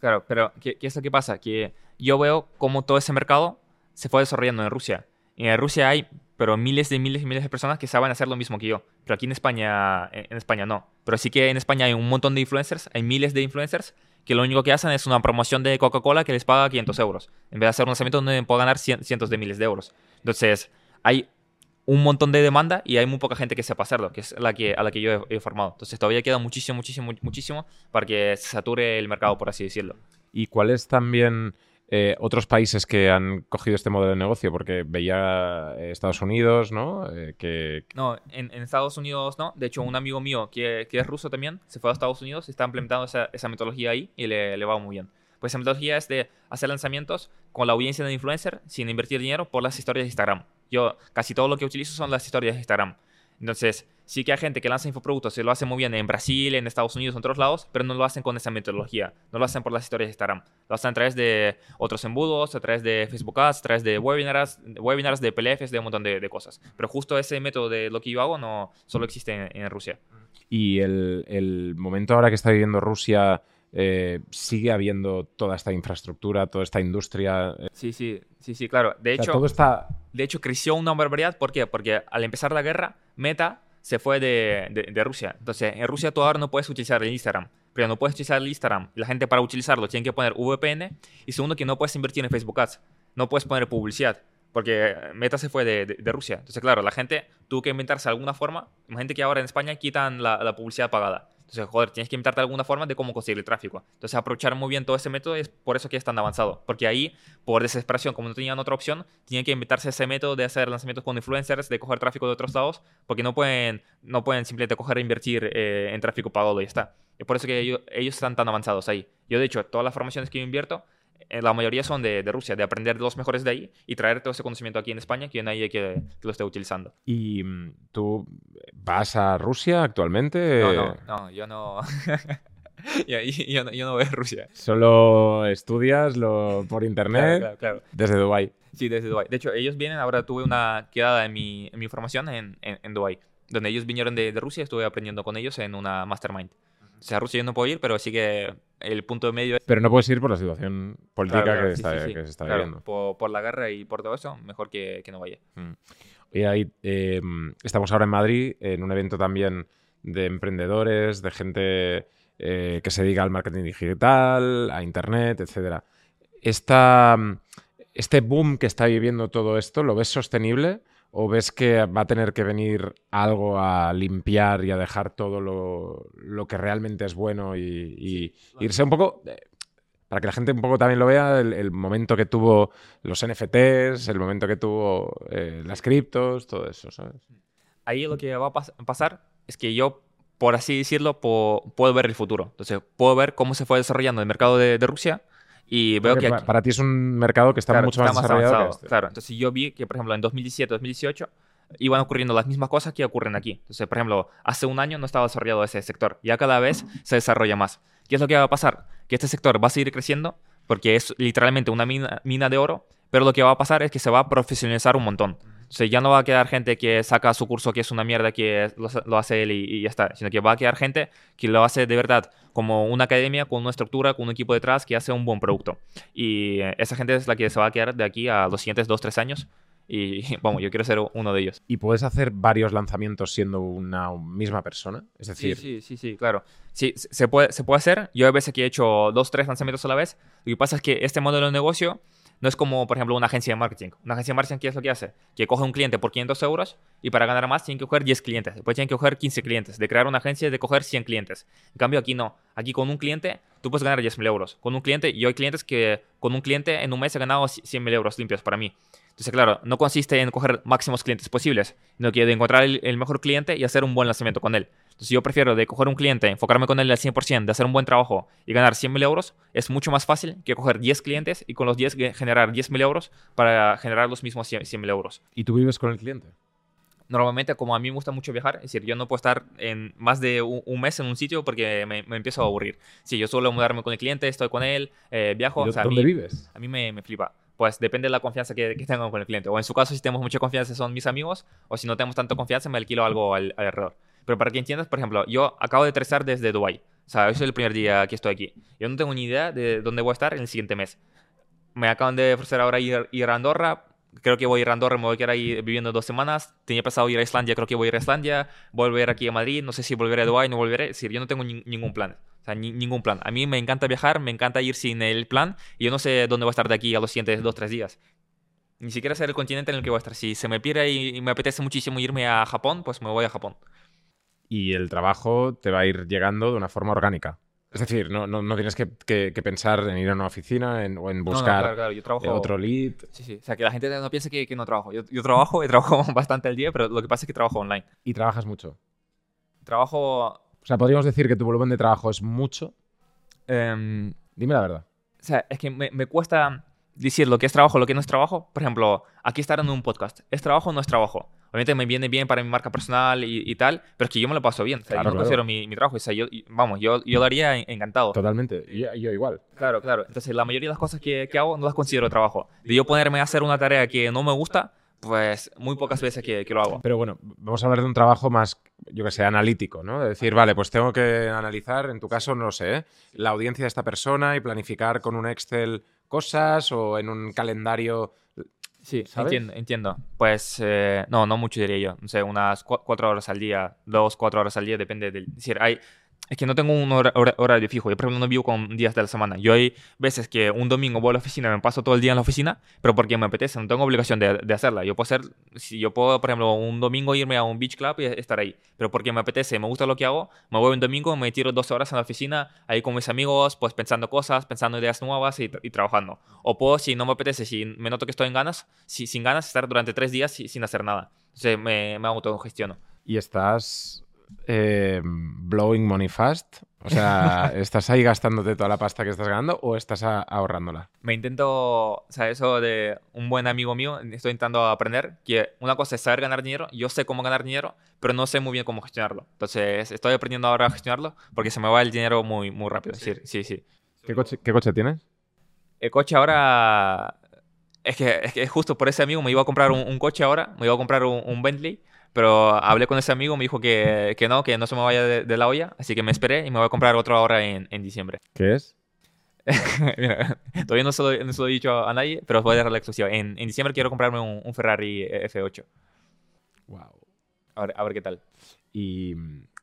[SPEAKER 2] Claro, pero ¿qué, qué es lo que pasa? Que yo veo cómo todo ese mercado se fue desarrollando en Rusia. Y en Rusia hay, pero miles de miles y miles de personas que saben hacer lo mismo que yo. Pero aquí en España, en España no. Pero sí que en España hay un montón de influencers, hay miles de influencers que lo único que hacen es una promoción de Coca-Cola que les paga 500 euros. En vez de hacer un lanzamiento donde puedo ganar cien- cientos de miles de euros. Entonces, hay un montón de demanda y hay muy poca gente que sepa hacerlo, que es la que, a la que yo he, he formado. Entonces, todavía queda muchísimo, muchísimo, muchísimo para que se sature el mercado, por así decirlo.
[SPEAKER 1] ¿Y cuáles también eh, otros países que han cogido este modelo de negocio? Porque veía eh, Estados Unidos, ¿no? Eh, que,
[SPEAKER 2] No, en, en Estados Unidos no. De hecho, un amigo mío que, que es ruso también se fue a Estados Unidos y está implementando esa, esa metodología ahí y le, le va muy bien. Pues esa metodología es de hacer lanzamientos con la audiencia de influencer sin invertir dinero por las historias de Instagram. Yo casi todo lo que utilizo son las historias de Instagram. Entonces, sí que hay gente que lanza infoproductos y lo hace muy bien en Brasil, en Estados Unidos, en otros lados, pero no lo hacen con esa metodología. No lo hacen por las historias de Instagram. Lo hacen a través de otros embudos, a través de Facebook Ads, a través de webinars, webinars de PLFs, de un montón de, de cosas. Pero justo ese método de lo que yo hago no solo existe en, en Rusia.
[SPEAKER 1] y el, el momento ahora que está viviendo Rusia, eh, sigue habiendo toda esta infraestructura, toda esta industria. eh,
[SPEAKER 2] Sí, sí, sí, sí, claro. De
[SPEAKER 1] o sea,
[SPEAKER 2] hecho,
[SPEAKER 1] todo está...
[SPEAKER 2] de hecho, creció una barbaridad. ¿Por qué? Porque al empezar la guerra, Meta se fue de, de- de Rusia. Entonces, en Rusia tú ahora no puedes utilizar el Instagram. Pero no puedes utilizar el Instagram. La gente para utilizarlo tiene que poner VPN. Y segundo, que no puedes invertir en Facebook Ads. No puedes poner publicidad. Porque Meta se fue de, de- Rusia. Entonces, claro, la gente tuvo que inventarse alguna forma. Imagínate que ahora en España quitan la publicidad pagada. Entonces, joder, tienes que inventarte alguna forma de cómo conseguir el tráfico. Entonces, aprovechar muy bien todo ese método es por eso que es tan avanzado. Porque ahí, por desesperación, como no tenían otra opción, tienen que inventarse ese método de hacer lanzamientos con influencers, de coger tráfico de otros lados, porque no pueden, no pueden simplemente coger e invertir eh, en tráfico pagado y ya está. Es por eso que ellos, ellos están tan avanzados ahí. Yo, de hecho, todas las formaciones que yo invierto, la mayoría son de, de Rusia, de aprender de los mejores de ahí y traer todo ese conocimiento aquí en España, que nadie que, que lo esté utilizando.
[SPEAKER 1] ¿Y mm, tú vas a Rusia actualmente?
[SPEAKER 2] No, no, no, yo no. yo, yo no, yo no a Rusia.
[SPEAKER 1] ¿Solo estudias lo, por
[SPEAKER 2] Claro,
[SPEAKER 1] internet
[SPEAKER 2] claro, claro.
[SPEAKER 1] desde Dubái?
[SPEAKER 2] Sí, desde Dubái. De hecho, ellos vienen, ahora tuve una quedada en mi, en mi formación en, en, en Dubái, donde ellos vinieron de, de Rusia, estuve aprendiendo con ellos en una mastermind. O sea, a Rusia yo no puedo ir, pero sí que el punto de medio es...
[SPEAKER 1] Pero no puedes ir por la situación política
[SPEAKER 2] Claro, claro,
[SPEAKER 1] que,
[SPEAKER 2] sí,
[SPEAKER 1] está,
[SPEAKER 2] sí, sí.
[SPEAKER 1] que se está
[SPEAKER 2] Claro,
[SPEAKER 1] viviendo.
[SPEAKER 2] Por, por la guerra y por todo eso, mejor que, que no vaya.
[SPEAKER 1] Mm. Oye, ahí, eh, estamos ahora en Madrid en un evento también de emprendedores, de gente eh, que se dedica al marketing digital, a internet, etcétera. Esta, este boom que está viviendo todo esto, ¿lo ves sostenible? ¿O ves que va a tener que venir algo a limpiar y a dejar todo lo, lo que realmente es bueno y, y irse un poco, eh, para que la gente un poco también lo vea, el, momento que tuvo los NFTs, el momento que tuvo eh, las criptos, todo eso, ¿sabes?
[SPEAKER 2] Ahí lo que va a pasar es que yo, por así decirlo, puedo, ver el futuro. Entonces, puedo ver cómo se fue desarrollando el mercado de, Rusia y veo que...
[SPEAKER 1] Para ti es un mercado que está mucho más, desarrollado avanzado.
[SPEAKER 2] Este. Claro, entonces yo vi que, por ejemplo, en 2017, 2018 iban ocurriendo las mismas cosas que ocurren aquí. Entonces, por ejemplo, hace un año no estaba desarrollado ese sector, ya cada vez se desarrolla más. ¿Qué es lo que va a pasar? Que este sector va a seguir creciendo porque es literalmente una mina, mina de oro, pero lo que va a pasar es que se va a profesionalizar un montón. O sea, ya no va a quedar gente que saca su curso que es una mierda que lo, hace él y, ya está, sino que va a quedar gente que lo hace de verdad como una academia, con una estructura, con un equipo detrás que hace un buen producto. Y esa gente es la que se va a quedar de aquí a los siguientes 2-3 años y vamos, yo quiero ser uno de ellos.
[SPEAKER 1] ¿Y puedes hacer varios lanzamientos siendo una misma persona? Es decir...
[SPEAKER 2] Sí, sí, sí, claro. Sí, se puede, se puede hacer. Yo a veces que he hecho dos, tres lanzamientos a la vez. Lo que pasa es que este modelo de negocio no es como, por ejemplo, una agencia de marketing. Una agencia de marketing, ¿qué es lo que hace? Que coge un cliente por 500 euros y para ganar más tiene que coger 10 clientes. Después tiene que coger 15 clientes. De crear una agencia de coger 100 clientes. En cambio, aquí no. Aquí con un cliente tú puedes ganar 10.000 euros. Con un cliente, yo hay clientes que con un cliente en un mes he ganado 100.000 euros limpios para mí. Entonces, claro, no consiste en coger máximos clientes posibles, sino que de encontrar el, mejor cliente y hacer un buen lanzamiento con él. Entonces, yo prefiero de coger un cliente, enfocarme con él al 100%, de hacer un buen trabajo y ganar 100.000 euros, es mucho más fácil que coger 10 clientes y con los 10 generar 10.000 euros para generar los mismos 100.000 euros.
[SPEAKER 1] ¿Y tú vives con el cliente?
[SPEAKER 2] Normalmente, como a mí me gusta mucho viajar, es decir, yo no puedo estar en más de un, mes en un sitio porque me, empiezo a aburrir. Si yo suelo mudarme con el cliente, estoy con él, eh, viajo.
[SPEAKER 1] ¿Dónde vives?
[SPEAKER 2] A mí me, me flipa pues depende de la confianza que, que, tengan con el cliente. O en su caso, si tenemos mucha confianza, son mis amigos, o si no tenemos tanta confianza, me alquilo algo al, alrededor. Pero para que entiendas, por ejemplo, yo acabo de aterrizar desde Dubai. O sea, es el primer día que estoy aquí. Yo no tengo ni idea de dónde voy a estar en el siguiente mes. Me acaban de ofrecer ahora ir, ir a Andorra. Creo que voy a ir a Andorra, me voy a quedar ahí viviendo dos semanas. Tenía pensado ir a Islandia, creo que voy a ir a Islandia. Volver aquí a Madrid, no sé si volveré a Dubai, no volveré. Es decir, yo no tengo ningún plan. O sea, ningún plan. A mí me encanta viajar, me encanta ir sin el plan. Y yo no sé dónde voy a estar de aquí a los siguientes dos, tres días. Ni siquiera sé el continente en el que voy a estar. Si se me pierde y, me apetece muchísimo irme a Japón, pues me voy a Japón.
[SPEAKER 1] Y el trabajo te va a ir llegando de una forma orgánica. Es decir, no, no, tienes que, pensar en ir a una oficina en, o en buscar otro lead.
[SPEAKER 2] Sí, sí. O sea, que la gente no piense que, no trabajo. Yo, yo trabajo, he trabajado bastante el día, pero lo que pasa es que trabajo online.
[SPEAKER 1] ¿Y trabajas mucho?
[SPEAKER 2] Trabajo...
[SPEAKER 1] O sea, podríamos decir que tu volumen de trabajo es mucho. Em, Dime la verdad.
[SPEAKER 2] O sea, es que me, me cuesta decir lo que es trabajo, lo que no es trabajo. Por ejemplo, aquí estar en un podcast. ¿Es trabajo o no es trabajo? Obviamente me viene bien para mi marca personal y, tal, pero es que yo me lo paso bien. O sea, yo no considero mi, mi, trabajo. O sea, yo, vamos, yo, yo lo haría encantado.
[SPEAKER 1] Totalmente. Yo, yo, igual.
[SPEAKER 2] Claro, claro. Entonces, la mayoría de las cosas que, que, hago no las considero trabajo. De yo ponerme a hacer una tarea que no me gusta, pues muy pocas veces que, que, lo hago.
[SPEAKER 1] Pero bueno, vamos a hablar de un trabajo más, yo que sé, analítico, ¿no? De decir, vale, pues tengo que analizar, en tu caso, no sé, ¿eh? la audiencia de esta persona y planificar con un Excel cosas o en un calendario.
[SPEAKER 2] Sí, entiendo, entiendo. Pues eh, no, no mucho diría yo. No sé, unas cuatro horas al día, dos, cuatro horas al día, depende del... Es decir, hay, es que no tengo un horario fijo. Yo, por ejemplo, no vivo con días de la semana. Yo hay veces que un domingo voy a la oficina, me paso todo el día en la oficina, pero porque me apetece, no tengo obligación de, de, hacerla. Yo puedo hacer, si yo puedo, por ejemplo, un domingo irme a un beach club y estar ahí, pero porque me apetece, me gusta lo que hago, me voy un domingo, me tiro dos horas en la oficina, ahí con mis amigos, pues pensando cosas, pensando ideas nuevas y, trabajando. O puedo, si no me apetece, si me noto que estoy en ganas, si, sin ganas, estar durante tres días sin hacer nada. Entonces me, me autogestiono.
[SPEAKER 1] ¿Y estás eh, blowing money fast? O sea, ¿estás ahí gastándote toda la pasta que estás ganando o estás ahorrándola?
[SPEAKER 2] Me intento, o sea, eso de un buen amigo mío, estoy intentando aprender que una cosa es saber ganar dinero, yo sé cómo ganar dinero, pero no sé muy bien cómo gestionarlo. Entonces, estoy aprendiendo ahora a gestionarlo porque se me va el dinero muy, muy rápido. Sí, sí, sí.
[SPEAKER 1] ¿Qué coche, qué coche tienes?
[SPEAKER 2] El coche ahora... Es que, es que justo por ese amigo me iba a comprar un, coche ahora, me iba a comprar un Bentley pero hablé con ese amigo, me dijo que, que no, que no se me vaya de, la olla, así que me esperé y me voy a comprar otro ahora en, en diciembre.
[SPEAKER 1] ¿Qué es?
[SPEAKER 2] todavía no se, lo, no se, lo, he dicho a nadie, pero os voy a dar la exclusiva. En, en diciembre quiero comprarme un, Ferrari F8.
[SPEAKER 1] Wow.
[SPEAKER 2] A ver, a ver qué tal.
[SPEAKER 1] ¿Y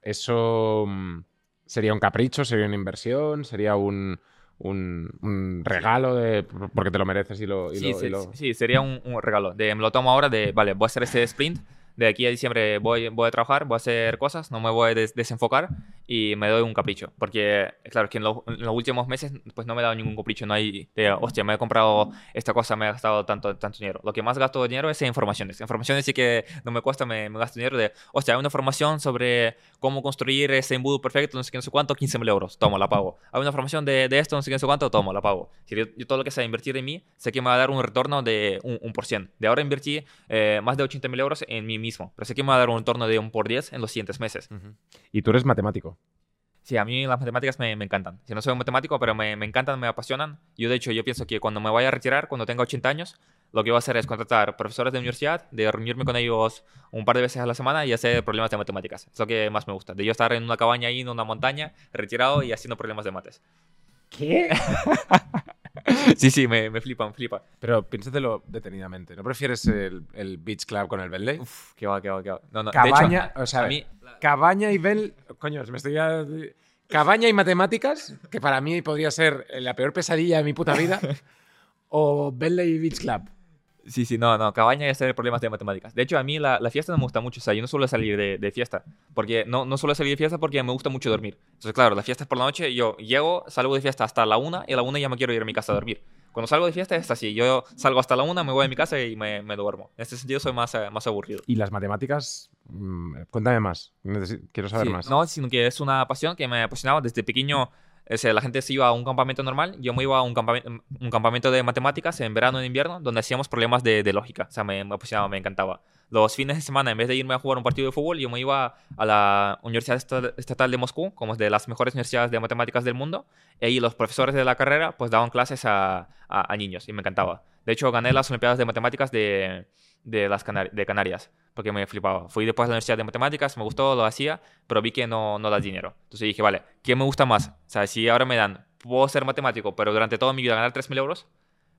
[SPEAKER 1] eso mm, sería un capricho? ¿Sería una inversión? ¿Sería un, un, regalo de, porque te lo mereces y lo...
[SPEAKER 2] sí, sí, sería un, un, regalo. De, me lo tomo ahora de, vale, voy a hacer este sprint de aquí a diciembre voy, a trabajar, voy a hacer cosas, no me voy a desenfocar y me doy un capricho. Porque, claro, que en, los últimos meses pues no me he dado ningún capricho. No hay de, hostia, me he comprado esta cosa, me he gastado tanto, tanto dinero. Lo que más gasto dinero es en informaciones. Informaciones sí que no me cuesta, me, me gasto dinero de, hostia, hay una formación sobre cómo construir ese embudo perfecto, no sé qué, no sé cuánto, 15 mil euros, tomo, la pago. Hay una formación de, de, esto, no sé qué, no sé cuánto, tomo, la pago. Si yo, todo lo que sea invertir en mí, sé que me va a dar un retorno de un, un por cien. De ahora invertí eh, más de 80 mil euros en mí mismo, pero sé que me va a dar un retorno de un por 10 en los siguientes meses.
[SPEAKER 1] Y tú eres matemático.
[SPEAKER 2] Sí, a mí las matemáticas me, me encantan. Si no soy un matemático, pero me, me, encantan, me apasionan. Yo, de hecho, yo pienso que cuando me vaya a retirar, cuando tenga 80 años, lo que voy a hacer es contratar profesores de universidad, de reunirme con ellos un par de veces a la semana y hacer problemas de matemáticas. Es lo que más me gusta. De yo estar en una cabaña ahí en una montaña, retirado y haciendo problemas de mates.
[SPEAKER 1] ¿Qué?
[SPEAKER 2] sí, sí, me, me flipa, me flipa.
[SPEAKER 1] Pero piénsatelo detenidamente. ¿No prefieres el, el Beach Club con el Bentley?
[SPEAKER 2] Uf, qué va, qué va, qué va. No, no.
[SPEAKER 1] Cabaña, o sea, a mí... Cabaña y Bel... Coño, me estoy... Cabaña y matemáticas, que para mí podría ser la peor pesadilla de mi puta vida, o Bentley Beach Club.
[SPEAKER 2] Sí, sí, no, no, cabaña y hacer problemas de matemáticas. De hecho, a mí la, la, fiesta no me gusta mucho, o sea, yo no suelo salir de, de, fiesta, porque no, no suelo salir de fiesta porque me gusta mucho dormir. Entonces, claro, la fiesta es por la noche, yo llego, salgo de fiesta hasta la una y a la una ya me quiero ir a mi casa a dormir. Cuando salgo de fiesta es así, yo salgo hasta la una, me voy a mi casa y me, me duermo. En este sentido soy más, eh, más aburrido.
[SPEAKER 1] ¿Y las matemáticas? Mm, cuéntame más, quiero saber
[SPEAKER 2] sí,
[SPEAKER 1] más.
[SPEAKER 2] No, sino que es una pasión que me apasionaba desde pequeño la gente se iba a un campamento normal, yo me iba a un, campamento, un campamento de matemáticas en verano en invierno, donde hacíamos problemas de, lógica. O sea, me, encantaba. Los fines de semana, en vez de irme a jugar un partido de fútbol, yo me iba a la Universidad Estatal de Moscú, como es de las mejores universidades de matemáticas del mundo, y ahí los profesores de la carrera pues daban clases a, a niños y me encantaba. De hecho, gané las Olimpiadas de Matemáticas de, de, las Canar de Canarias, porque me flipaba. Fui después a la Universidad de Matemáticas, me gustó, lo hacía, pero vi que no, no da dinero. Entonces dije, vale, ¿qué me gusta más? O sea, si ahora me dan, puedo ser matemático, pero durante toda mi vida ganar 3.000 euros,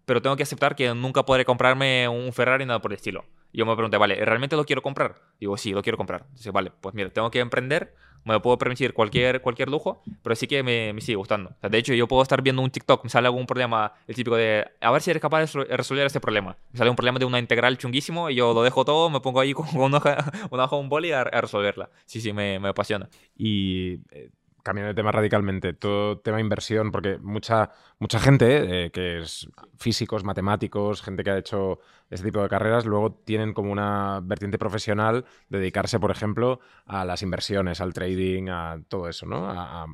[SPEAKER 2] pero tengo que aceptar que nunca podré comprarme un Ferrari nada por el estilo. Yo me pregunté, vale, ¿realmente lo quiero comprar? Digo, sí, lo quiero comprar. Entonces, vale, pues mira, tengo que emprender, me puedo permitir cualquier, cualquier lujo, pero sí que me, me sigue gustando. O sea, de hecho, yo puedo estar viendo un TikTok, me sale algún problema, el típico de, a ver si eres capaz de resolver este problema. Me sale un problema de una integral chunguísimo y yo lo dejo todo, me pongo ahí con una hoja, una hoja un boli a, a, resolverla. Sí, sí, me, me apasiona.
[SPEAKER 1] Y eh, cambiando de tema radicalmente, todo tema inversión, porque mucha, mucha gente eh, que es físicos, matemáticos, gente que ha hecho este tipo de carreras, luego tienen como una vertiente profesional dedicarse, por ejemplo, a las inversiones, al trading, a todo eso, ¿no? A, a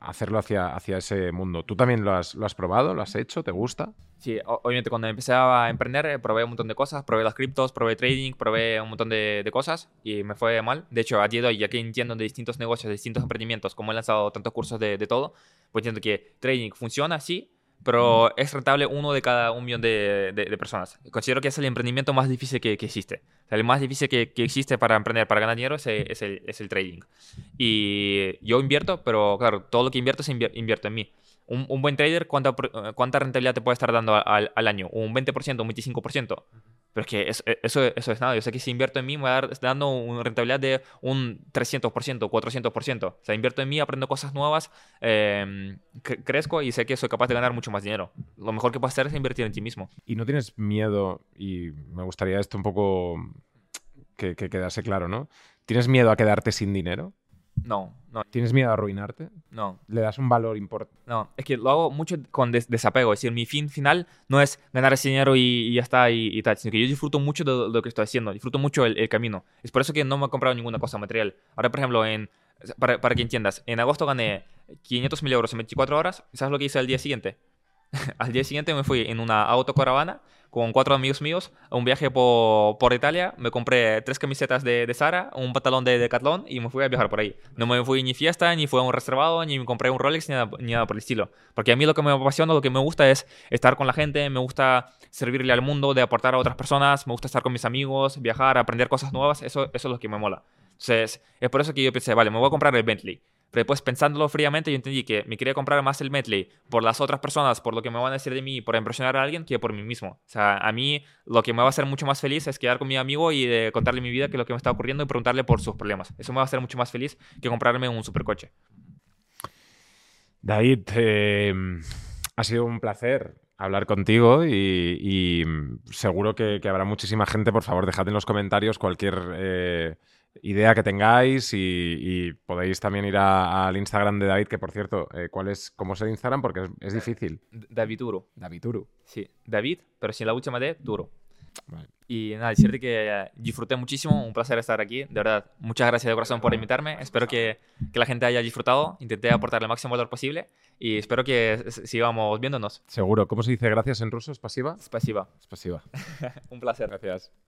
[SPEAKER 1] hacerlo hacia, hacia ese mundo. ¿Tú también lo has, lo has probado? ¿Lo has hecho? ¿Te gusta?
[SPEAKER 2] Sí, obviamente cuando empecé a emprender eh, probé un montón de cosas, probé las criptos, probé trading, probé un montón de, de, cosas y me fue mal. De hecho, a día de hoy, ya que entiendo de distintos negocios, de distintos emprendimientos, como he lanzado tantos cursos de, de todo, pues entiendo que trading funciona, sí, pero es rentable uno de cada un millón de, de, de, personas. Considero que es el emprendimiento más difícil que, que existe. O sea, el más difícil que, que, existe para emprender, para ganar dinero, es, es, el, es, el, trading. Y yo invierto, pero claro, todo lo que invierto se invierto en mí. Un, un buen trader, ¿cuánta, ¿cuánta rentabilidad te puede estar dando al, al año? ¿Un 20%, un 25%? Pero es que eso, eso, eso, es nada. Yo sé que si invierto en mí me va a dar dando una rentabilidad de un 300%, 400%. O sea, invierto en mí, aprendo cosas nuevas, eh, crezco y sé que soy capaz de ganar mucho más dinero. Lo mejor que puedes hacer es invertir en ti mismo.
[SPEAKER 1] ¿Y no tienes miedo? Y me gustaría esto un poco que, que quedase claro, ¿no? ¿Tienes miedo a quedarte sin dinero?
[SPEAKER 2] No, no.
[SPEAKER 1] ¿Tienes miedo a arruinarte?
[SPEAKER 2] No.
[SPEAKER 1] ¿Le das un valor importante?
[SPEAKER 2] No, es que lo hago mucho con des desapego. Es decir, mi fin final no es ganar ese dinero y, y ya está y, y, tal, sino que yo disfruto mucho de, de, lo que estoy haciendo, disfruto mucho el, el, camino. Es por eso que no me he comprado ninguna cosa material. Ahora, por ejemplo, en, para, para que entiendas, en agosto gané 500 mil euros en 24 horas. ¿Sabes lo que hice al día siguiente? al día siguiente me fui en una autocaravana con cuatro amigos míos a un viaje por, por Italia. Me compré tres camisetas de, de Sara, un pantalón de Decathlon y me fui a viajar por ahí. No me fui ni fiesta, ni fui a un reservado, ni me compré un Rolex, ni nada, ni nada por el estilo. Porque a mí lo que me apasiona, lo que me gusta es estar con la gente, me gusta servirle al mundo, de aportar a otras personas, me gusta estar con mis amigos, viajar, aprender cosas nuevas. Eso, eso es lo que me mola. Entonces, es por eso que yo pensé, vale, me voy a comprar el Bentley. Pero después, pensándolo fríamente, yo entendí que me quería comprar más el Medley por las otras personas, por lo que me van a decir de mí, por impresionar a alguien, que por mí mismo. O sea, a mí lo que me va a hacer mucho más feliz es quedar con mi amigo y de contarle mi vida, que es lo que me está ocurriendo, y preguntarle por sus problemas. Eso me va a hacer mucho más feliz que comprarme un supercoche.
[SPEAKER 1] David, eh, ha sido un placer hablar contigo y, seguro que, que, habrá muchísima gente. Por favor, dejad en los comentarios cualquier... Eh, idea que tengáis y, podéis también ir al Instagram de David, que por cierto, eh, ¿cuál es, ¿cómo es el Instagram? Porque es, difícil.
[SPEAKER 2] David Duro.
[SPEAKER 1] David Duro.
[SPEAKER 2] Sí, David, pero sin la última D, Duro. Y nada, decirte que eh, disfruté muchísimo, un placer estar aquí, de verdad. Muchas gracias de corazón por invitarme. Espero que, que la gente haya disfrutado. Intenté aportar el máximo valor posible y espero que sigamos viéndonos.
[SPEAKER 1] Seguro. ¿Cómo se dice gracias en ruso? ¿Es pasiva?
[SPEAKER 2] Es pasiva.
[SPEAKER 1] Es pasiva.
[SPEAKER 2] un placer.
[SPEAKER 1] Gracias.